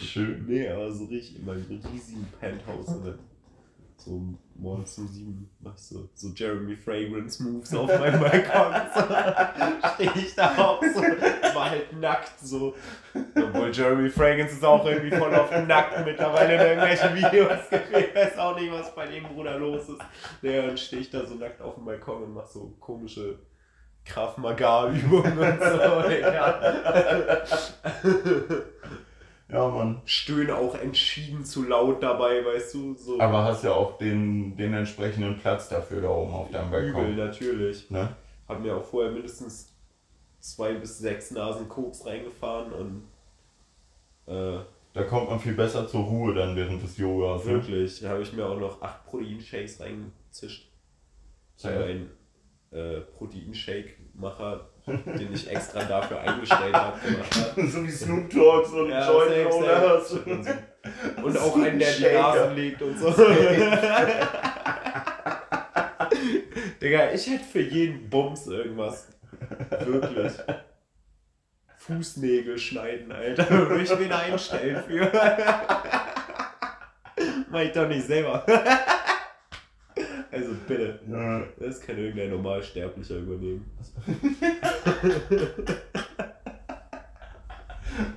Schön. Nee, aber so richtig in meinem riesigen Penthouse. Oder? So morgens um sieben mach ich so, so Jeremy Fragrance Moves auf meinem Balkon. So, Stehe ich da auch so, war halt nackt so. Obwohl Jeremy Fragrance ist auch irgendwie voll auf nackt mittlerweile in irgendwelchen Videos. Ich weiß auch nicht, was bei dem Bruder los ist. Ja, dann stehe ich da so nackt auf dem Balkon und mach so komische Krav Maga Übungen und so. Digga. Ja, Mann. Stöhne auch entschieden zu laut dabei, weißt du? So Aber hast ja auch den, den entsprechenden Platz dafür da oben auf deinem übel, Balkon. natürlich. Ne? Hab mir auch vorher mindestens zwei bis sechs Nasen Koks reingefahren und äh, Da kommt man viel besser zur Ruhe dann während des Yogas. Ne? wirklich, da habe ich mir auch noch acht Proteinshakes reingezischt. Ich habe einen äh, Proteinshake-Macher, den ich extra dafür eingestellt habe, so wie Snoop Dogg so ein Ja, Joint hast. Und, und auch einen, der die. Nasen legt und so. Digga, ich hätte für jeden Bums irgendwas. Wirklich. Fußnägel schneiden, Alter. Würde ich wen einstellen für. Mach ich doch nicht selber. Also bitte. Ja. Das kann irgendein Normalsterblicher übernehmen.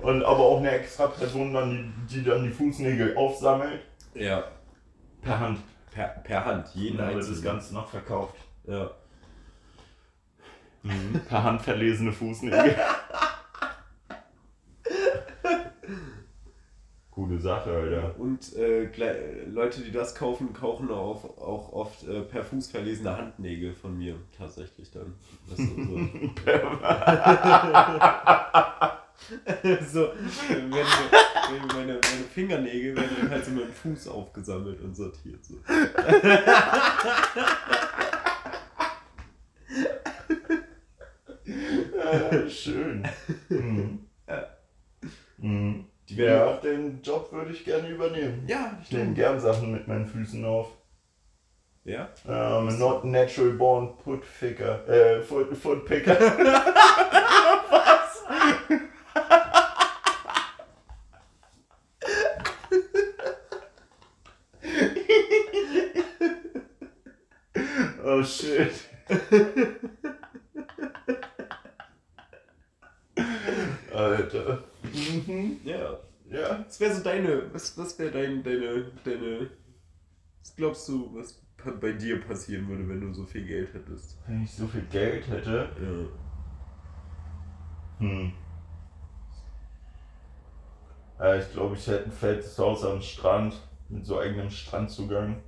Und aber auch eine extra Person, dann, die, die dann die Fußnägel aufsammelt. Ja. Per Hand. Per, per Hand, jeden Dann wird das. Ganze noch verkauft. Ja. Per Hand verlesene Fußnägel. Coole Sache, Alter. Und äh, Leute, die das kaufen, kaufen auch, auch oft äh, per Fuß verlesene Handnägel von mir. Tatsächlich dann. Das so, so wenn, wenn meine, meine Fingernägel werden dann halt so mit dem Fuß aufgesammelt und sortiert. So. Ja, schön. Mhm. Mhm. Die werden Ja, den Job würde ich gerne übernehmen. Ja, Ich nehme gern Sachen mit meinen Füßen auf. Ja? Um, not natural born foot picker. Äh, foot, foot picker. oh shit. Alter. Mhm. Ja. Ja. Was wäre so deine, was, was wäre dein, deine, deine, was glaubst du, was bei dir passieren würde, wenn du so viel Geld hättest? Wenn ich so viel Geld hätte. Ja. Hm. Ja, ich glaube, ich hätte ein fettes Haus am Strand mit so eigenem Strandzugang.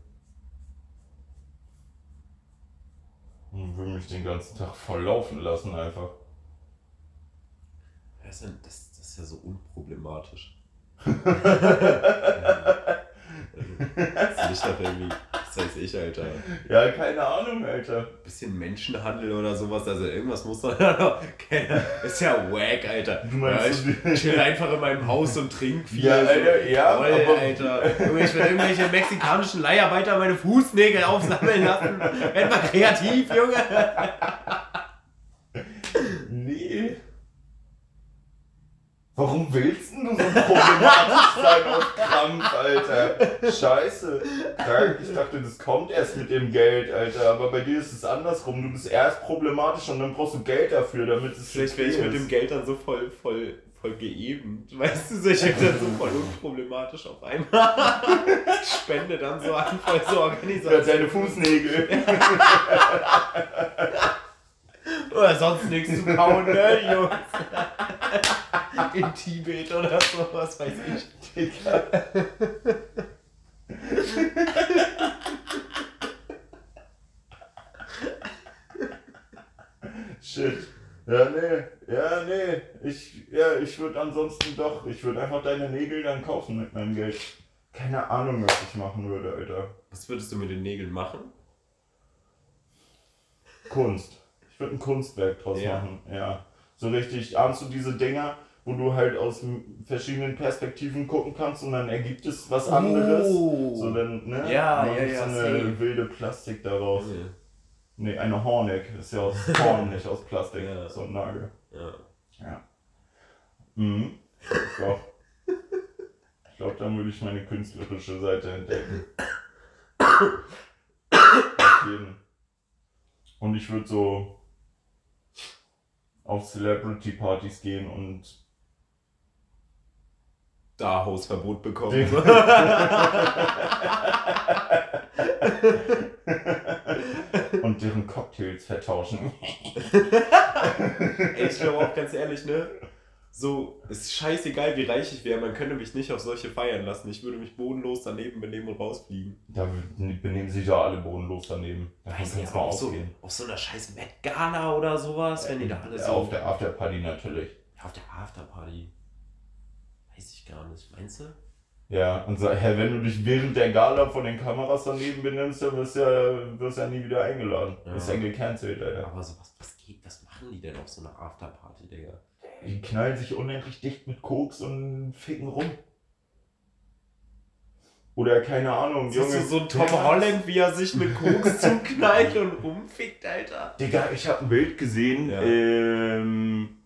Und würde mich den ganzen Tag voll laufen lassen einfach. Das ist ja so unproblematisch. Das ist doch irgendwie, das weiß ich, Alter. Ja, keine Ahnung, Alter. Bisschen Menschenhandel oder sowas, also irgendwas muss man da noch. Keine- Ist ja wack, Alter. Du meinst, ja, ich chill einfach in meinem Haus und trink viel. Ja, Alter, ja, Voll, aber- Alter. Junge, Ich will irgendwelche mexikanischen Leiharbeiter meine Fußnägel aufsammeln lassen. Werd mal kreativ, Junge. Nee. Warum willst denn du so problematisch sein auf Krampf, Alter? Scheiße. Krank. Ich dachte, das kommt erst mit dem Geld, Alter. Aber bei dir ist es andersrum. Du bist erst problematisch und dann brauchst du Geld dafür, damit es Vielleicht wäre ich mit dem Geld dann so voll, voll, voll geebend. Weißt du, ich werde dann so voll unproblematisch auf einmal. Spende dann so an, voll so Ja, Organisation. deine Fußnägel. Oder sonst nichts zu kauen, ne, Jungs? In Tibet oder so, was weiß ich. Digga. Shit. Ja, nee. Ja, nee. Ich, ja, ich würde ansonsten doch, ich würde einfach deine Nägel dann kaufen mit meinem Geld. Keine Ahnung, was ich machen würde, Alter. Was würdest du mit den Nägeln machen? Kunst. Ich würde ein Kunstwerk draus Ja. machen, ja. So richtig, ahnst du diese Dinger, wo du halt aus verschiedenen Perspektiven gucken kannst und dann ergibt es was anderes. Oh. So dann, ne? Ja, ja, ja, So eine safe. wilde Plastik daraus. Ja. Nee, eine Horneck. Ist ja aus Horn, nicht aus Plastik. Ja. So ein Nagel. Ja. Ja. Mhm. Ich glaube, glaub, dann würde ich meine künstlerische Seite entdecken. Auf jeden. Und ich würde so auf Celebrity-Partys gehen und Da Hausverbot bekommen. und deren Cocktails vertauschen. Ey, ich glaube auch ganz ehrlich, ne? So, es ist scheißegal, wie reich ich wäre, man könnte mich nicht auf solche feiern lassen. Ich würde mich bodenlos daneben benehmen und rausfliegen. Da benehmen sich ja alle bodenlos daneben. Davon Weiß nicht, mal auf so, ausgehen. auf so einer scheiß Met Gala oder sowas, wenn die da alle Ja, so. Auf der Afterparty natürlich. Ja, auf der Afterparty. Weiß ich gar nicht. Meinst du? Ja, und so, hä, wenn du dich während der Gala von den Kameras daneben benimmst, dann wirst du ja, wirst ja nie wieder eingeladen. Ja. Ist ja gecancelt, Alter. Aber so, was, was geht, was machen die denn auf so einer Afterparty, Digga? Die knallen sich unendlich dicht mit Koks und ficken rum. Oder keine Ahnung, Junge. so ein Tom Holland, wie er sich mit Koks zuknallt und rumfickt, Alter? Digga, ich habe ein Bild gesehen, Ja. ähm,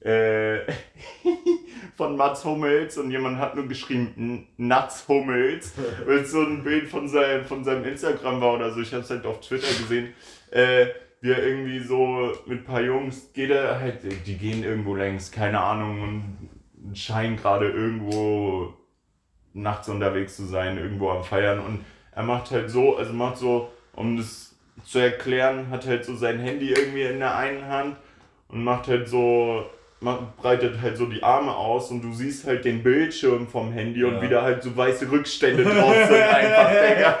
äh, von Mats Hummels und jemand hat nur geschrieben "N- Nuts Hummels, weil es so ein Bild von seinem, von seinem Instagram war oder so. Ich habe es halt auf Twitter gesehen. Äh, wie er irgendwie so mit ein paar Jungs geht er halt, die gehen irgendwo längs, keine Ahnung, und scheinen gerade irgendwo nachts unterwegs zu sein, irgendwo am Feiern und er macht halt so, also macht so, um das zu erklären, hat halt so sein Handy irgendwie in der einen Hand und macht halt so, macht, breitet halt so die Arme aus und du siehst halt den Bildschirm vom Handy und Ja. wie da halt so weiße Rückstände drauf sind, einfach, Digga.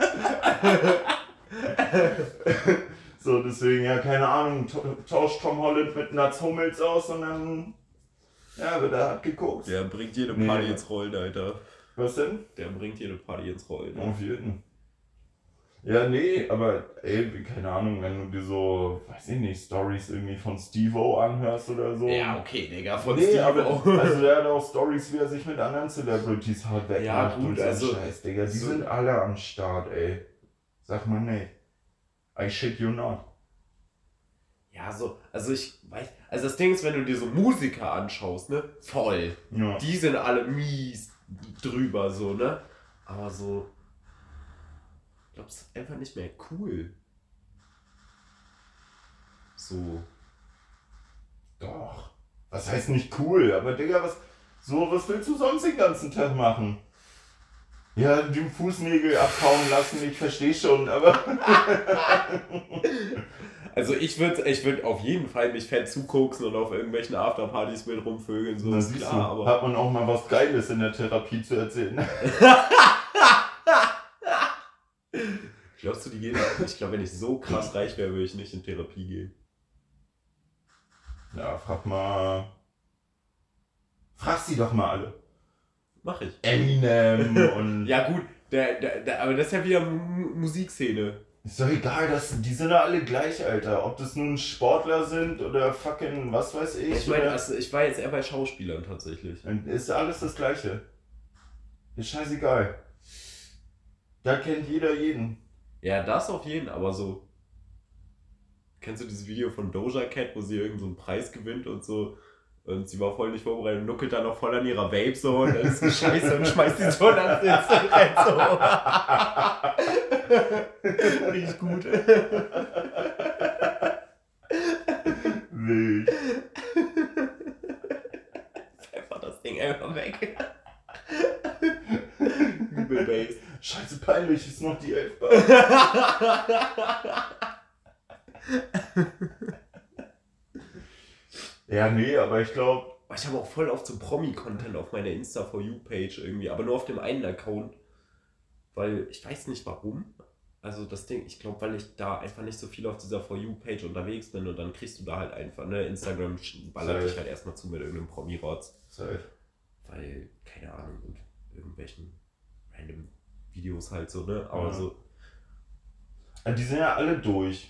So, deswegen, ja, keine Ahnung, ta- tauscht Tom Holland mit Nuts Hummels aus und dann, ja, wird er hart geguckt. Der bringt jede Nee, Party aber- ins Rollen, Alter. Was denn? Der bringt jede Party ins Rollen. Auf jeden. Ja, nee, aber ey, keine Ahnung, wenn du dir so, weiß ich nicht, Stories irgendwie von Steve-O anhörst oder so. Ja, okay, Digga, von Nee, Steve aber auch. also der hat auch Stories, wie er sich mit anderen Celebrities hart wegmacht Ja, gut, und so also- Scheiß, Digga. Die so- sind alle am Start, ey. Sag mal nee. I shit you not. Ja, so, also ich weiß, also das Ding ist, wenn du dir so Musiker anschaust, ne, voll. Ja. Die sind alle mies drüber, so, ne? Aber so, ich glaube, es ist einfach nicht mehr cool. So. Doch. Was heißt nicht cool? Aber Digga, was, so, was willst du sonst den ganzen Tag machen? Ja, die Fußnägel abhauen lassen, ich verstehe schon, aber. Also ich würde ich würd auf jeden Fall mich fett zukoksen und auf irgendwelchen Afterpartys mit rumvögeln, so ist klar, aber. hat man auch mal was Geiles in der Therapie zu erzählen. Glaubst du, die gehen? Ich glaube, wenn ich so krass reich wäre, würde ich nicht in Therapie gehen. Ja, frag mal. Frag sie doch mal alle. Mach ich. Eminem und. Ja gut, der, der, der, aber das ist ja wieder Mu- Musikszene. Ist doch egal, das, die sind ja alle gleich, Alter. Ob das nun Sportler sind oder fucking was weiß ich. Ich meine, also ich war jetzt eher bei Schauspielern tatsächlich. Ist alles das Gleiche. Ist scheißegal. Da kennt jeder jeden. Ja, das auf jeden, aber so. Kennst du dieses Video von Doja Cat, wo sie irgendeinen so Preis gewinnt und so und sie war voll nicht vorbereitet und nuckelt dann noch voll an ihrer Vape so und dann ist scheiße und schmeißt die so Internet so. Riecht gut. Wild. Pfeffer das Ding einfach weg. Übel Bass. Scheiße, peinlich, ist noch die Elfbar. ja, nee, aber ich glaube, Ich habe auch voll oft so Promi-Content auf meiner Insta for You-Page irgendwie, aber nur auf dem einen Account. Weil ich weiß nicht warum. Also das Ding, ich glaube, weil ich da einfach nicht so viel auf dieser For You-Page unterwegs bin und dann kriegst du da halt einfach, ne, Instagram ballert dich halt erstmal zu mit irgendeinem Promi-Rotz. safe. Weil, keine Ahnung, und irgendwelchen random Videos halt so, ne? Aber Ja. so, Ah, Die sind ja alle durch.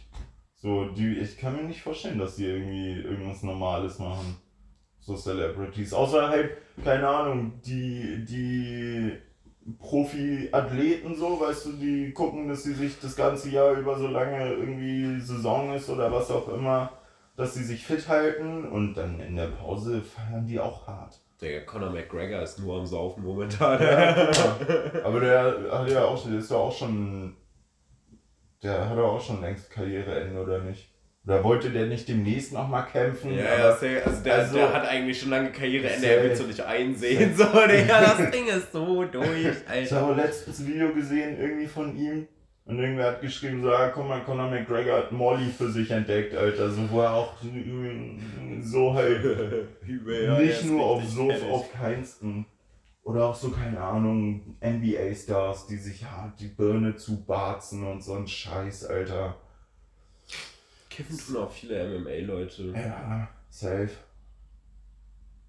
So, die, ich kann mir nicht vorstellen, dass die irgendwie irgendwas Normales machen. So Celebrities. Außer halt, keine Ahnung, die, die Profi-Athleten so, weißt du, die gucken, dass sie sich das ganze Jahr über so lange irgendwie Saison ist oder was auch immer, dass sie sich fit halten und dann in der Pause feiern die auch hart. der Conor McGregor ist nur am Saufen momentan. Ja, genau. Aber der hat ja auch, der ist doch auch schon, der hat auch schon längst Karriereende, oder nicht? Oder wollte der nicht demnäßt nochmal kämpfen? Ja, ja, also der, also- der hat eigentlich schon lange Karriereende, er will es so nicht einsehen. So, Digga, das Ding ist so durch, Ich Alter. habe letztens ein Video gesehen, irgendwie von ihm. Und irgendwer hat geschrieben, so, ah, guck mal, Conor McGregor hat Molly für sich entdeckt, Alter. So, wo er auch so halt nicht nur auf so auf keinsten. Oder auch so, keine Ahnung, NBA-Stars, die sich hart die Birne zubarzen und so ein Scheiß, Alter. Kiffen tun auch viele MMA-Leute. Ja, safe.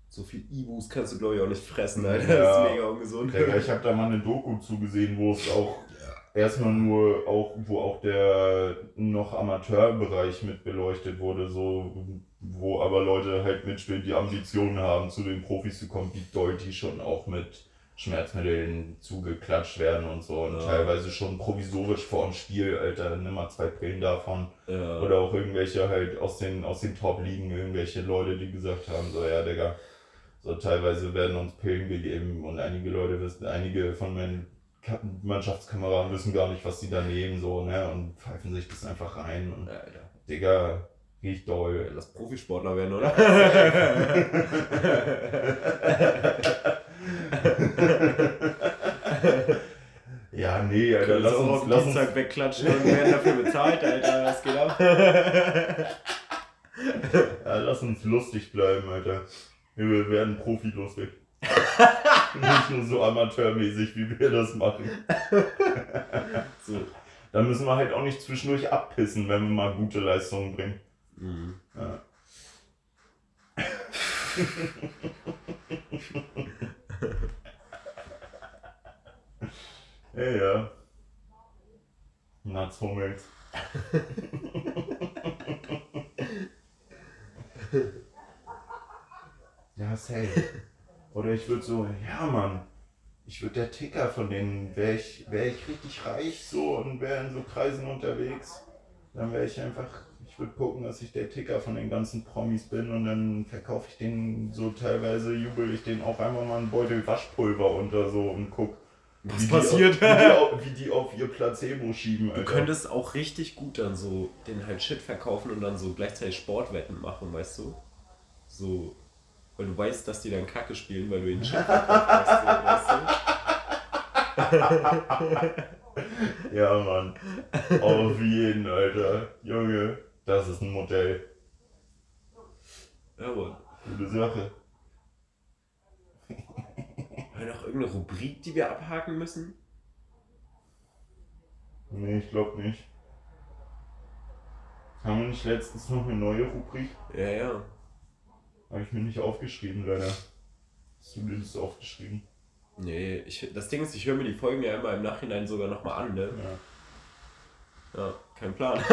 So viel Ibus kannst du, glaube ich, auch nicht fressen, Alter. Ja. Das ist mega ungesund. Digga, ich habe da mal eine Doku zugesehen, wo es auch erstmal nur auch, wo auch der noch Amateurbereich mit beleuchtet wurde, so wo aber Leute halt mitspielen, die Ambitionen haben, zu den Profis zu kommen, wie doll die schon auch mit Schmerzmitteln zugeklatscht werden und so und Ja. teilweise schon provisorisch vor dem Spiel, Alter, nimm mal zwei Pillen davon. Ja. Oder auch irgendwelche halt aus den, aus den Top-Ligen, irgendwelche Leute, die gesagt haben, so, ja, Digga, so teilweise werden uns Pillen gegeben und einige Leute wissen, einige von meinen Mannschaftskameraden wissen gar nicht, was die da nehmen, so, ne, und pfeifen sich das einfach rein und, Alter. Digga, riecht doll. Lass Profisportler werden, oder? Ja, nee, Alter, Können lass uns, auf lass Dienstag uns, wegklatschen und werden dafür bezahlt, Alter. Was geht ab? ja, lass uns lustig bleiben, Alter. Wir werden profilustig. Nicht nur so amateurmäßig, wie wir das machen. so. Da müssen wir halt auch nicht zwischendurch abpissen, wenn wir mal gute Leistungen bringen. Mhm. Ja. ja, ja. Nuts Hummels. ja, safe. Oder ich würde so, ja Mann, ich würde der Ticker von denen, wäre ich, wär ich richtig reich so und wäre in so Kreisen unterwegs, dann wäre ich einfach, ich würde gucken, dass ich der Ticker von den ganzen Promis bin und dann verkaufe ich den so teilweise, jubel ich den auch einfach mal einen Beutel Waschpulver unter so und guck, Was wie die passiert? auf, wie, die auf, wie die auf ihr Placebo schieben, Du könntest auch richtig gut dann so den halt Shit verkaufen und dann so gleichzeitig Sportwetten machen, weißt du? So, weil du weißt, dass die dann Kacke spielen, weil du ihnen Shit hast, weißt Ja, Mann. Auf jeden, Alter. Junge, das ist ein Modell. du? Ja, Mann. Gute Sache. Haben wir noch irgendeine Rubrik, die wir abhaken müssen? Nee, ich glaube nicht. Haben wir nicht letztens noch eine neue Rubrik? Ja, ja. Habe ich mir nicht aufgeschrieben, leider. Hast du dir das aufgeschrieben? Nee, ich, das Ding ist, ich höre mir die Folgen ja immer im Nachhinein sogar nochmal an, ne? Ja. Ja, kein Plan.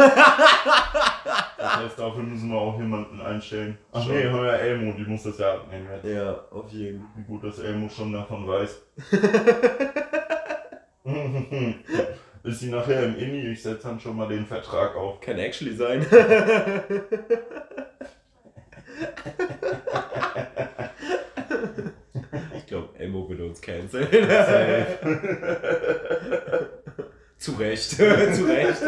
Das heißt, dafür müssen wir auch jemanden einstellen. Ach Schon. nee, haben wir Elmo, die muss das ja abnehmen. jetzt. ja, auf jeden Fall. Wie gut, dass Elmo schon davon weiß. ist sie nachher im Inni. Ich setze dann schon mal den Vertrag auf. Kann actually sein. Ich glaube, Elmo würde uns canceln. Zu Recht. Zu Recht.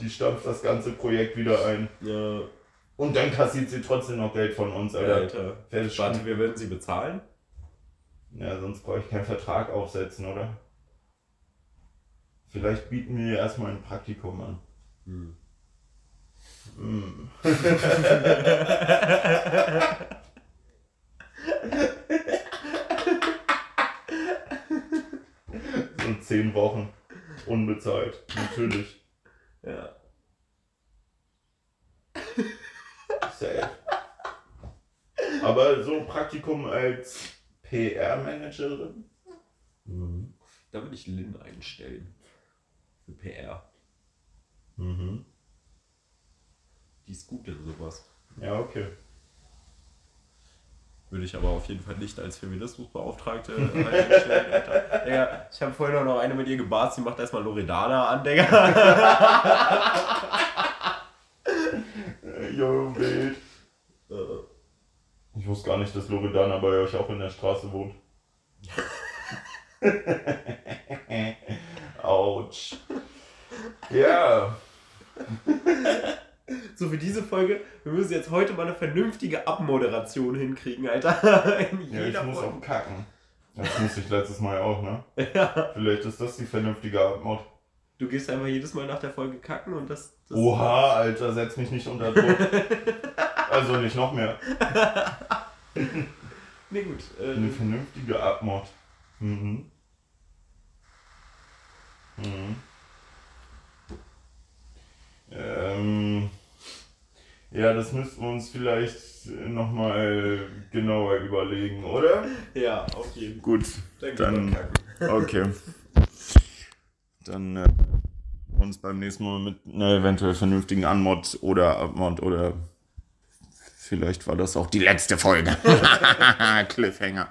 Die stampft das ganze Projekt wieder ein. Ja, Und dann kassiert sie trotzdem noch Geld von uns, Alter. Alter. Warte, wir würden sie bezahlen? Ja, sonst brauche ich keinen Vertrag aufsetzen, oder? Vielleicht bieten wir ihr erstmal ein Praktikum an. Hm. Hm. so zehn Wochen. Unbezahlt. Natürlich. Ja. Safe. Aber so ein Praktikum als PR-Managerin? Mhm. Da würde ich Lynn einstellen. Für PR. Mhm. Die ist gut in sowas. Ja, okay. Würde ich aber auf jeden Fall nicht als Feminismusbeauftragte einstellen. Digga, ich habe vorhin auch noch eine mit ihr gebarzt, die macht erstmal Loredana an, Digga. Jo, wild. Ich wusste gar nicht, dass Loredana bei euch auch in der Straße wohnt. Autsch. Ja. So für diese Folge, wir müssen jetzt heute mal eine vernünftige Abmoderation hinkriegen, Alter. In Ja, ich muss Folge. auch kacken. Das musste ich letztes Mal auch, ne? Ja. Vielleicht ist das die vernünftige Abmod. Du gehst einfach jedes Mal nach der Folge kacken und das. das Oha, Alter, setz mich nicht unter Druck. Also nicht noch mehr. Nee, gut. Äh, Eine vernünftige Abmod. Mhm. Mhm. Ähm, ja, das müssten wir uns vielleicht nochmal genauer überlegen, oder? ja, auf jeden Fall. Gut, Dann, Dann- okay. Dann äh, uns beim nächsten Mal mit einer eventuell vernünftigen Anmod oder Abmod oder vielleicht war das auch die letzte Folge. Cliffhanger.